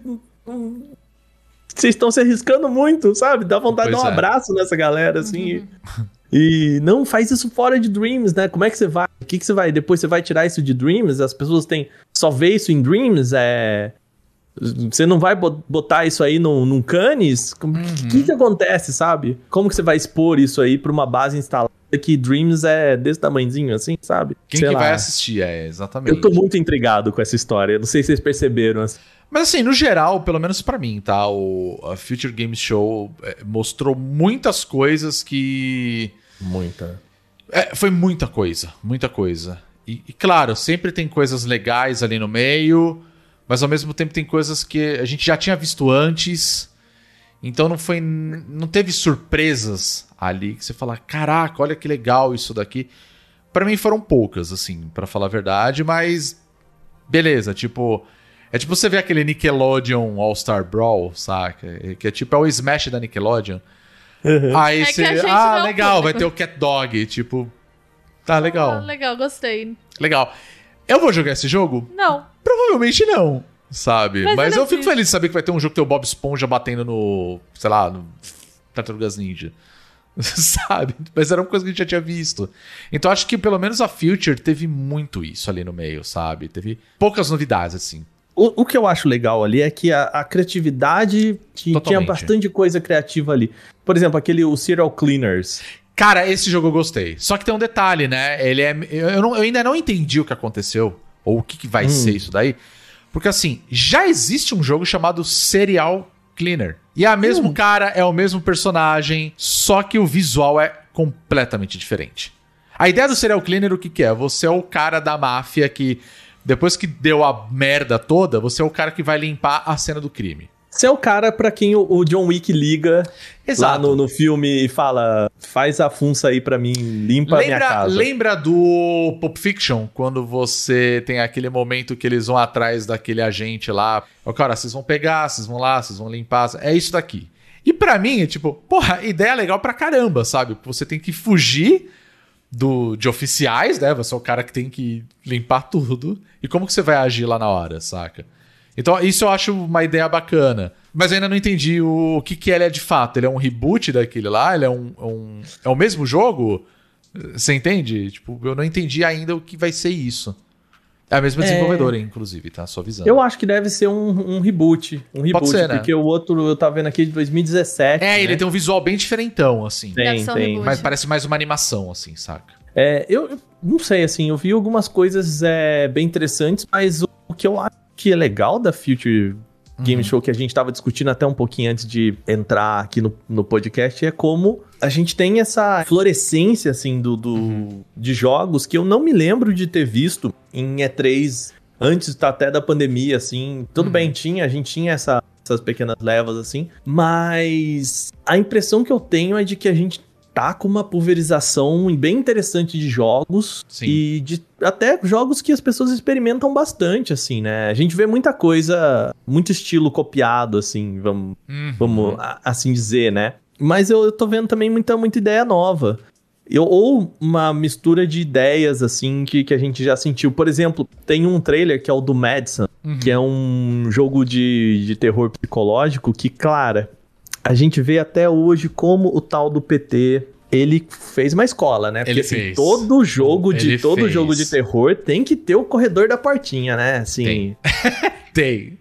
Vocês estão se arriscando muito, sabe? Dá vontade de Pois dar um é. abraço nessa galera, assim. E não faz isso fora de Dreams, né? Como é que você vai? O que, que você vai? Depois você vai tirar isso de Dreams? As pessoas têm. Só vê isso em Dreams? É. Você não vai bo- botar isso aí num, num Canis? O que, que acontece, sabe? Como que você vai expor isso aí pra uma base instalada que Dreams é desse tamanhozinho assim, sabe? Quem Sei que lá. vai assistir? É, exatamente. Eu tô muito intrigado com essa história. Não sei se vocês perceberam. assim. Mas assim, no geral, pelo menos pra mim, tá? O a Future Games Show é, mostrou muitas coisas que. Muita. É, foi muita coisa, muita coisa. E, e, claro, sempre tem coisas legais ali no meio, mas ao mesmo tempo tem coisas que a gente já tinha visto antes. Então não foi. Não teve surpresas ali que você fala, caraca, olha que legal isso daqui. Pra mim foram poucas, assim, pra falar a verdade, mas. Beleza, tipo. É tipo você ver aquele Nickelodeon All-Star Brawl, saca? É- Que é tipo é o Smash da Nickelodeon. Aí É você. Ah, não legal, vai ter o Cat Dog. Tipo. Tá legal. Ah, legal, gostei. Legal. Eu vou jogar esse jogo? Não. Provavelmente não. Sabe? Mas Mas, eu fico feliz de saber que vai ter um jogo que tem o Bob Esponja batendo no. sei lá, no. Tartarugas Ninja. Sabe? Mas era uma coisa que a gente já tinha visto. Então acho que pelo menos a Future teve muito isso ali no meio, sabe? Teve poucas novidades, assim. O, o que eu acho legal ali é que a, a criatividade tinha, tinha bastante coisa criativa ali. Por exemplo, aquele o Serial Cleaners. Cara, esse jogo eu gostei. Só que tem um detalhe, né? Ele é. Eu, não- eu ainda não entendi o que aconteceu. Ou o que, que vai ser isso daí. Porque assim, já existe um jogo chamado Serial Cleaner. E é o mesmo cara, é o mesmo personagem, só que o visual é completamente diferente. A ideia do Serial Cleaner, o que, que é? Você é o cara da máfia que, depois que deu a merda toda, você é o cara que vai limpar a cena do crime. Você é o cara pra quem o, John Wick liga lá no, no filme e fala: faz a funça aí pra mim, limpa a minha Lembra, casa. lembra do Pulp Fiction, quando você tem aquele momento que eles vão atrás daquele agente lá. O cara, vocês vão pegar, vocês vão lá, vocês vão limpar. É isso daqui. E pra mim, é tipo, porra, ideia legal pra caramba, sabe? Você tem que fugir do, de oficiais, né? Você é o cara que tem que limpar tudo. E como que você vai agir lá na hora, saca? Então, isso eu acho uma ideia bacana. Mas eu ainda não entendi o, o que, que ele é de fato. Ele é um reboot daquele lá? Ele é um. um- é o mesmo jogo? Você entende? Tipo, eu não entendi ainda o que vai ser isso. É a mesma É. desenvolvedora, inclusive, tá? Só avisando. Eu acho que deve ser um, um reboot. Um reboot, ser, né? porque o outro eu tava vendo aqui de 2017. É, ele né? tem um visual bem diferentão, assim. Deve Tem, ser um tem. reboot. Mas parece mais uma animação, assim, saca? É, eu, eu não sei, assim, eu vi algumas coisas é, bem interessantes, mas o, o que eu acho que é legal da Future Game Show, que a gente tava discutindo até um pouquinho antes de entrar aqui no, no podcast, é como a gente tem essa florescência, assim, do, do- de jogos que eu não me lembro de ter visto em E3 antes até da pandemia, assim. Tudo bem, tinha, a gente tinha essa essas pequenas levas assim. Mas a impressão que eu tenho é de que a gente tá com uma pulverização bem interessante de jogos Sim. e de até jogos que as pessoas experimentam bastante, assim, né? A gente vê muita coisa, muito estilo copiado, assim, vamos, Uhum. vamos assim dizer, né? Mas eu, eu tô vendo também muita, muita ideia nova. Eu, ou uma mistura de ideias, assim, que, que a gente já sentiu. Por exemplo, tem um trailer que é o do Madison, Uhum. que é um jogo de, de terror psicológico que, Clara, a gente vê até hoje como o tal do PT ele fez uma escola, né? Porque Ele assim, fez. todo jogo de Ele todo fez. jogo de terror tem que ter o corredor da portinha, né? Assim, Tem. Tem.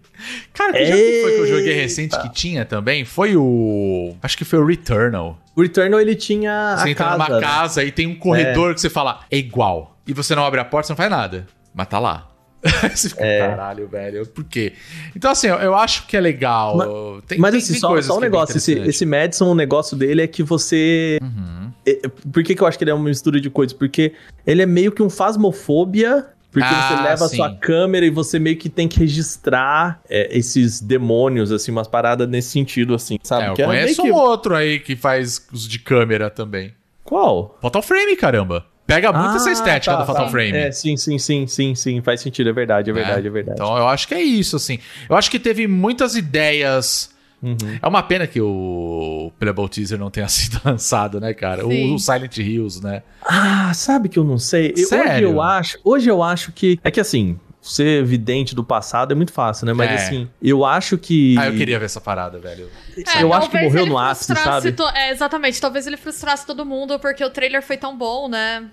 Cara, que jogo que foi que eu joguei recente que tinha também? Foi o. Acho que foi o Returnal. o Returnal ele tinha Você a entra casa. numa casa e tem um corredor que você fala, é igual. E você não abre a porta, você não faz nada. Mas tá lá. você fica, É. caralho, velho. Por quê? Então, assim, eu, eu acho que é legal. Tem, Mas tem- assim, tem só, só um é negócio, esse, interessante. esse Madison, o negócio dele é que você... Uhum. é- Por que, que eu acho que ele é uma mistura de coisas? Porque ele é meio que um fasmofobia, porque Ah, você leva sim. a sua câmera e você meio que tem que registrar é, esses demônios, assim, umas paradas nesse sentido, assim, sabe? É, eu Que meio conheço que- um outro aí que faz uso de câmera também. Qual? Fatal Frame, caramba. Pega muito essa Ah, estética tá, do Fatal tá. Frame. É, sim, sim, sim, sim, sim, faz sentido, é verdade, é verdade, é, verdade. Então eu acho que é isso, assim. Eu acho que teve muitas ideias. Uhum. É uma pena que o Playable Teaser não tenha sido lançado, né, cara? O, o Silent Hills, né? Ah, sabe que eu não sei? Eu- Hoje Sério? eu acho, hoje eu acho que é que assim, ser vidente do passado é muito fácil, né? Mas É. assim, eu acho que Ah, eu queria ver essa parada, velho. É, eu acho que morreu ele no ápice, frustrasse sabe? to- É, exatamente. Talvez ele frustrasse todo mundo porque o trailer foi tão bom, né?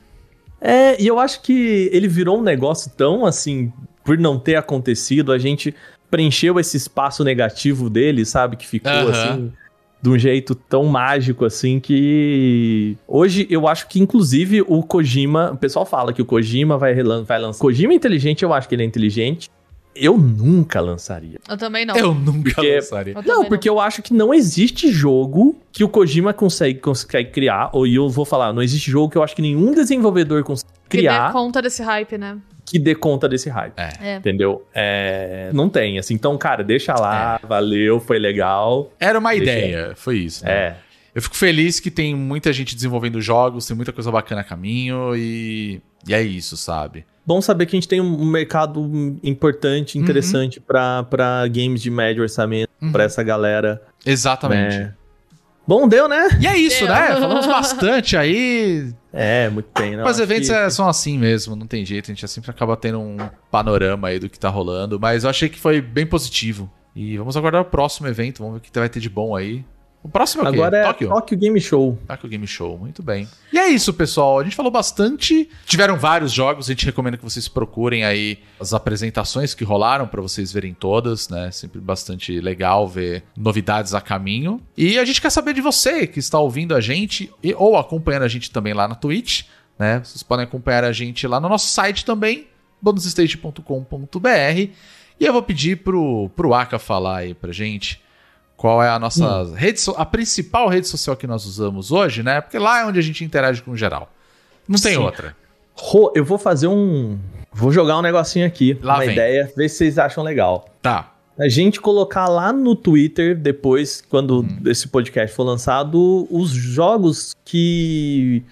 É, e eu acho que ele virou um negócio tão assim, por não ter acontecido, a gente preencheu esse espaço negativo dele, sabe? Que ficou Aham. assim, de um jeito tão mágico assim que. Hoje eu acho que, inclusive, o Kojima. O pessoal fala que o Kojima vai, vai lançar. Kojima é inteligente, eu acho que ele é inteligente. Eu nunca lançaria. Eu também não. Eu nunca Porque- lançaria. Eu Não, porque eu acho que não existe jogo que o Kojima consegue, consegue criar, ou eu vou falar, não existe jogo que eu acho que nenhum desenvolvedor consegue Que dê criar conta desse hype, né? que dê conta desse hype. É. Entendeu? É, não tem, assim. Então, cara, deixa lá, valeu, foi legal. Era uma Deixa ideia, foi isso. né? É. Eu fico feliz que tem muita gente desenvolvendo jogos, tem muita coisa bacana a caminho e, e é isso, sabe? Bom saber que a gente tem um mercado importante, interessante pra para games de médio orçamento, Uhum. pra essa galera. Exatamente. né? Bom, deu, né? E é isso, Deu. né? Falamos bastante aí. É, muito bem. Não, Mas eventos que- é- são assim mesmo, não tem jeito. A gente sempre acaba tendo um panorama aí do que tá rolando. Mas eu achei que foi bem positivo. E vamos aguardar o próximo evento, vamos ver o que vai ter de bom aí. O próximo é o quê? Agora é Tóquio? Tokyo Game Show. Tokyo Game Show, muito bem. E é isso, pessoal. A gente falou bastante. Tiveram vários jogos, a gente recomenda que vocês procurem aí as apresentações que rolaram pra vocês verem todas, né? Sempre bastante legal ver novidades a caminho. E a gente quer saber de você que está ouvindo a gente e, ou acompanhando a gente também lá na Twitch, né? Vocês podem acompanhar a gente lá no nosso site também, bonusstage.com.br. E eu vou pedir pro, pro Aka falar aí pra gente qual é a nossa Hum. rede so- a principal rede social que nós usamos hoje, né? Porque lá é onde a gente interage com o geral. Não tem Sim. outra. Ro, eu vou fazer um. Vou jogar um negocinho aqui. Lá uma vem. ideia, ver se vocês acham legal. Tá. A gente colocar lá no Twitter, depois, quando Uhum. esse podcast for lançado, os jogos que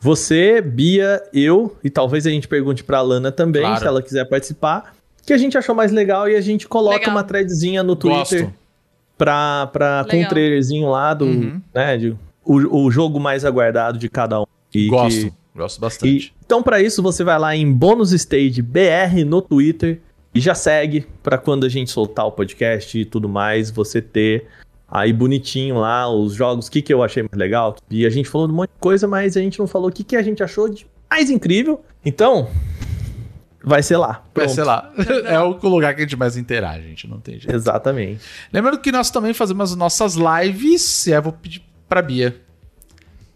você, Bia, eu, e talvez a gente pergunte pra Lana também, Claro. se ela quiser participar, que a gente achou mais legal e a gente coloca Legal. uma threadzinha no Twitter Gosto. Pra, pra, com um trailerzinho lá do, Uhum. né, de, o, o jogo mais aguardado de cada um. E Gosto. que- Gosto e- bastante. então, pra isso, você vai lá em Bônus Stage BR no Twitter e já segue pra quando a gente soltar o podcast e tudo mais, você ter aí bonitinho lá os jogos, o que, que eu achei mais legal. E a gente falou de um monte de coisa, mas a gente não falou o que, que a gente achou de mais incrível. Então, vai ser lá. Vai Pronto. ser lá. é o lugar que a gente mais interage, gente. Não tem jeito. Exatamente. Lembrando que nós também fazemos as nossas lives. E aí eu vou pedir pra Bia.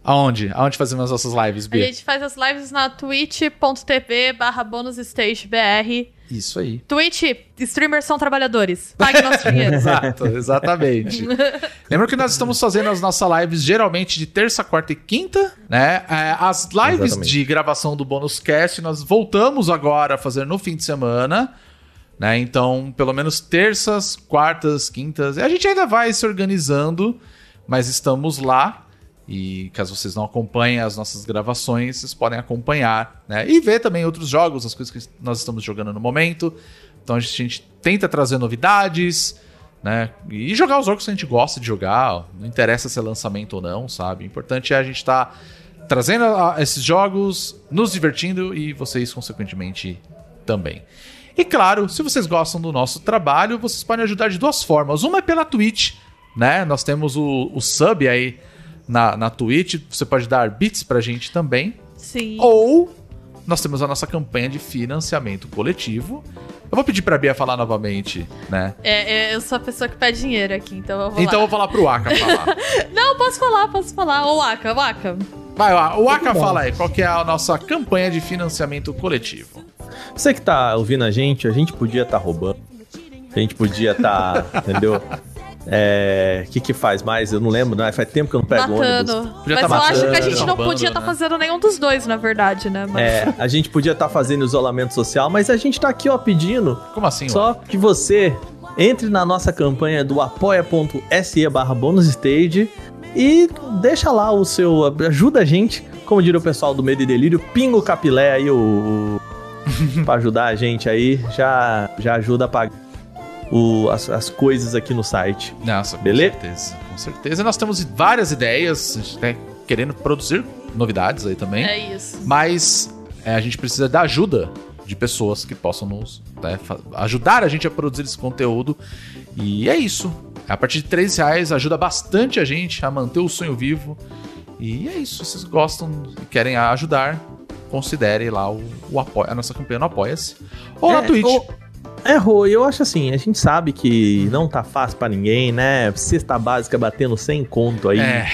Aonde? Aonde fazemos as nossas lives, A Bia? gente faz as lives na twitch.tv barra bonusstagebr. Isso aí. Twitch, streamers são trabalhadores. Pague nosso dinheiro. Exato, exatamente. Lembra que nós estamos fazendo as nossas lives geralmente de terça, quarta e quinta, né? É, As lives Exatamente. de gravação do Bônus Cast nós voltamos agora a fazer no fim de semana, Né? Então, pelo menos terças, quartas, quintas. A gente ainda vai se organizando, mas estamos lá. E caso vocês não acompanhem as nossas gravações, vocês podem acompanhar, né? E ver também outros jogos, as coisas que nós estamos jogando no momento. Então a gente, tenta trazer novidades, né? E jogar os jogos que a gente gosta de jogar. Não interessa se é lançamento ou não, sabe? O importante é a gente estar tá trazendo a, a esses jogos, nos divertindo e vocês, consequentemente, também. E claro, se vocês gostam do nosso trabalho, vocês podem ajudar de duas formas. Uma é pela Twitch, né? Nós temos o, o sub aí na, na Twitch. Você pode dar bits pra gente também. Sim. Ou nós temos a nossa campanha de financiamento coletivo. Eu vou pedir pra Bia falar novamente, né? É, é, eu sou a pessoa que pede dinheiro aqui, então eu vou Então eu lá. vou falar pro Aka falar. Não, posso falar, posso falar. Ô, Waka, Waka. Vai lá, o Aka fala aí, qual que é a nossa campanha de financiamento coletivo? Você que tá ouvindo a gente, a gente podia estar roubando. A gente podia estar, entendeu? É. O que que faz mais? Eu não lembro, né? Faz tempo que eu não pego ônibus. Matando. Podia Mas tá eu acho que a matando, gente não roubando, podia estar né? fazendo nenhum dos dois, na verdade, né? Mas... É, a gente podia estar fazendo isolamento social, mas a gente tá aqui, ó, pedindo Como assim, só que você entre na nossa campanha do apoia.se barra bonusstage e deixa lá o seu. ajuda a gente, como diria o pessoal do Medo e Delírio, pinga o capilé aí, o. o pra ajudar a gente aí, já, já ajuda a pagar o- as, as coisas aqui no site. Nossa, com Beleza? certeza. Com certeza. Nós temos várias ideias, a gente tá querendo produzir novidades aí também. É isso. Mas é, a gente precisa da ajuda de pessoas que possam nos né, ajudar a gente a produzir esse conteúdo. E é isso. A partir de 3 reais ajuda bastante a gente a manter o sonho vivo. E é isso. Se vocês gostam e querem ajudar, considerem lá o, o apoio, a nossa campanha no Apoia-se. Ou na É, Twitch. ou- É, Rô, eu acho assim, a gente sabe que não tá fácil pra ninguém, né? Cesta básica batendo sem conto aí. É,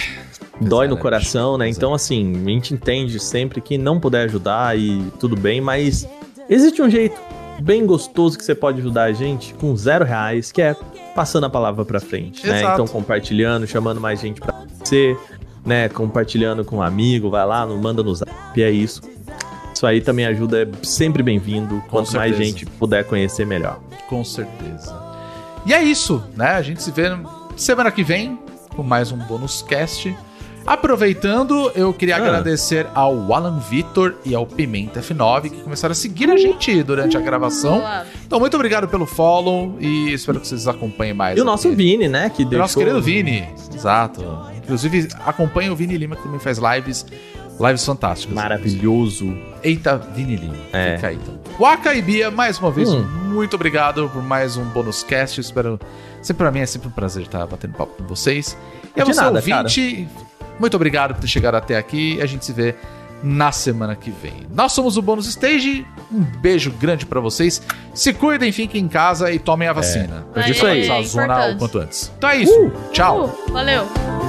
dói no coração, né? Então, assim, a gente entende sempre que não puder ajudar e tudo bem, mas existe um jeito bem gostoso que você pode ajudar a gente com zero reais, que é passando a palavra pra frente, né? Exato. Então, compartilhando, chamando mais gente pra você, né? Compartilhando com um amigo, vai lá, manda no zap, é isso. Isso aí também ajuda, é sempre bem-vindo. Quanto mais gente puder conhecer, melhor. Com certeza. E é isso, né? A gente se vê semana que vem com mais um bônus cast. Aproveitando, eu queria Ah. agradecer ao Alan Vitor e ao Pimenta F9 que começaram a seguir a gente durante a gravação. Então, muito obrigado pelo follow e espero que vocês acompanhem mais. E o nosso aqui. Vini, né? Que o deixou... nosso querido Vini. Exato. Inclusive, acompanha o Vini Lima que também faz lives, lives fantásticas. Maravilhoso. Eita, Vini Lima. É. Fica aí, então. Waka e Bia, mais uma vez, Hum. muito obrigado por mais um bônus cast. Espero. Sempre pra mim é sempre um prazer estar batendo papo com vocês. E a De você, nada, ouvinte, muito obrigado por ter chegado até aqui. A gente se vê na semana que vem. Nós somos o Bônus Stage. Um beijo grande pra vocês. Se cuidem, fiquem em casa e tomem a vacina. Pra gente Isso aí. É zona importante. o quanto antes. Então é isso. Tchau. Uh, valeu.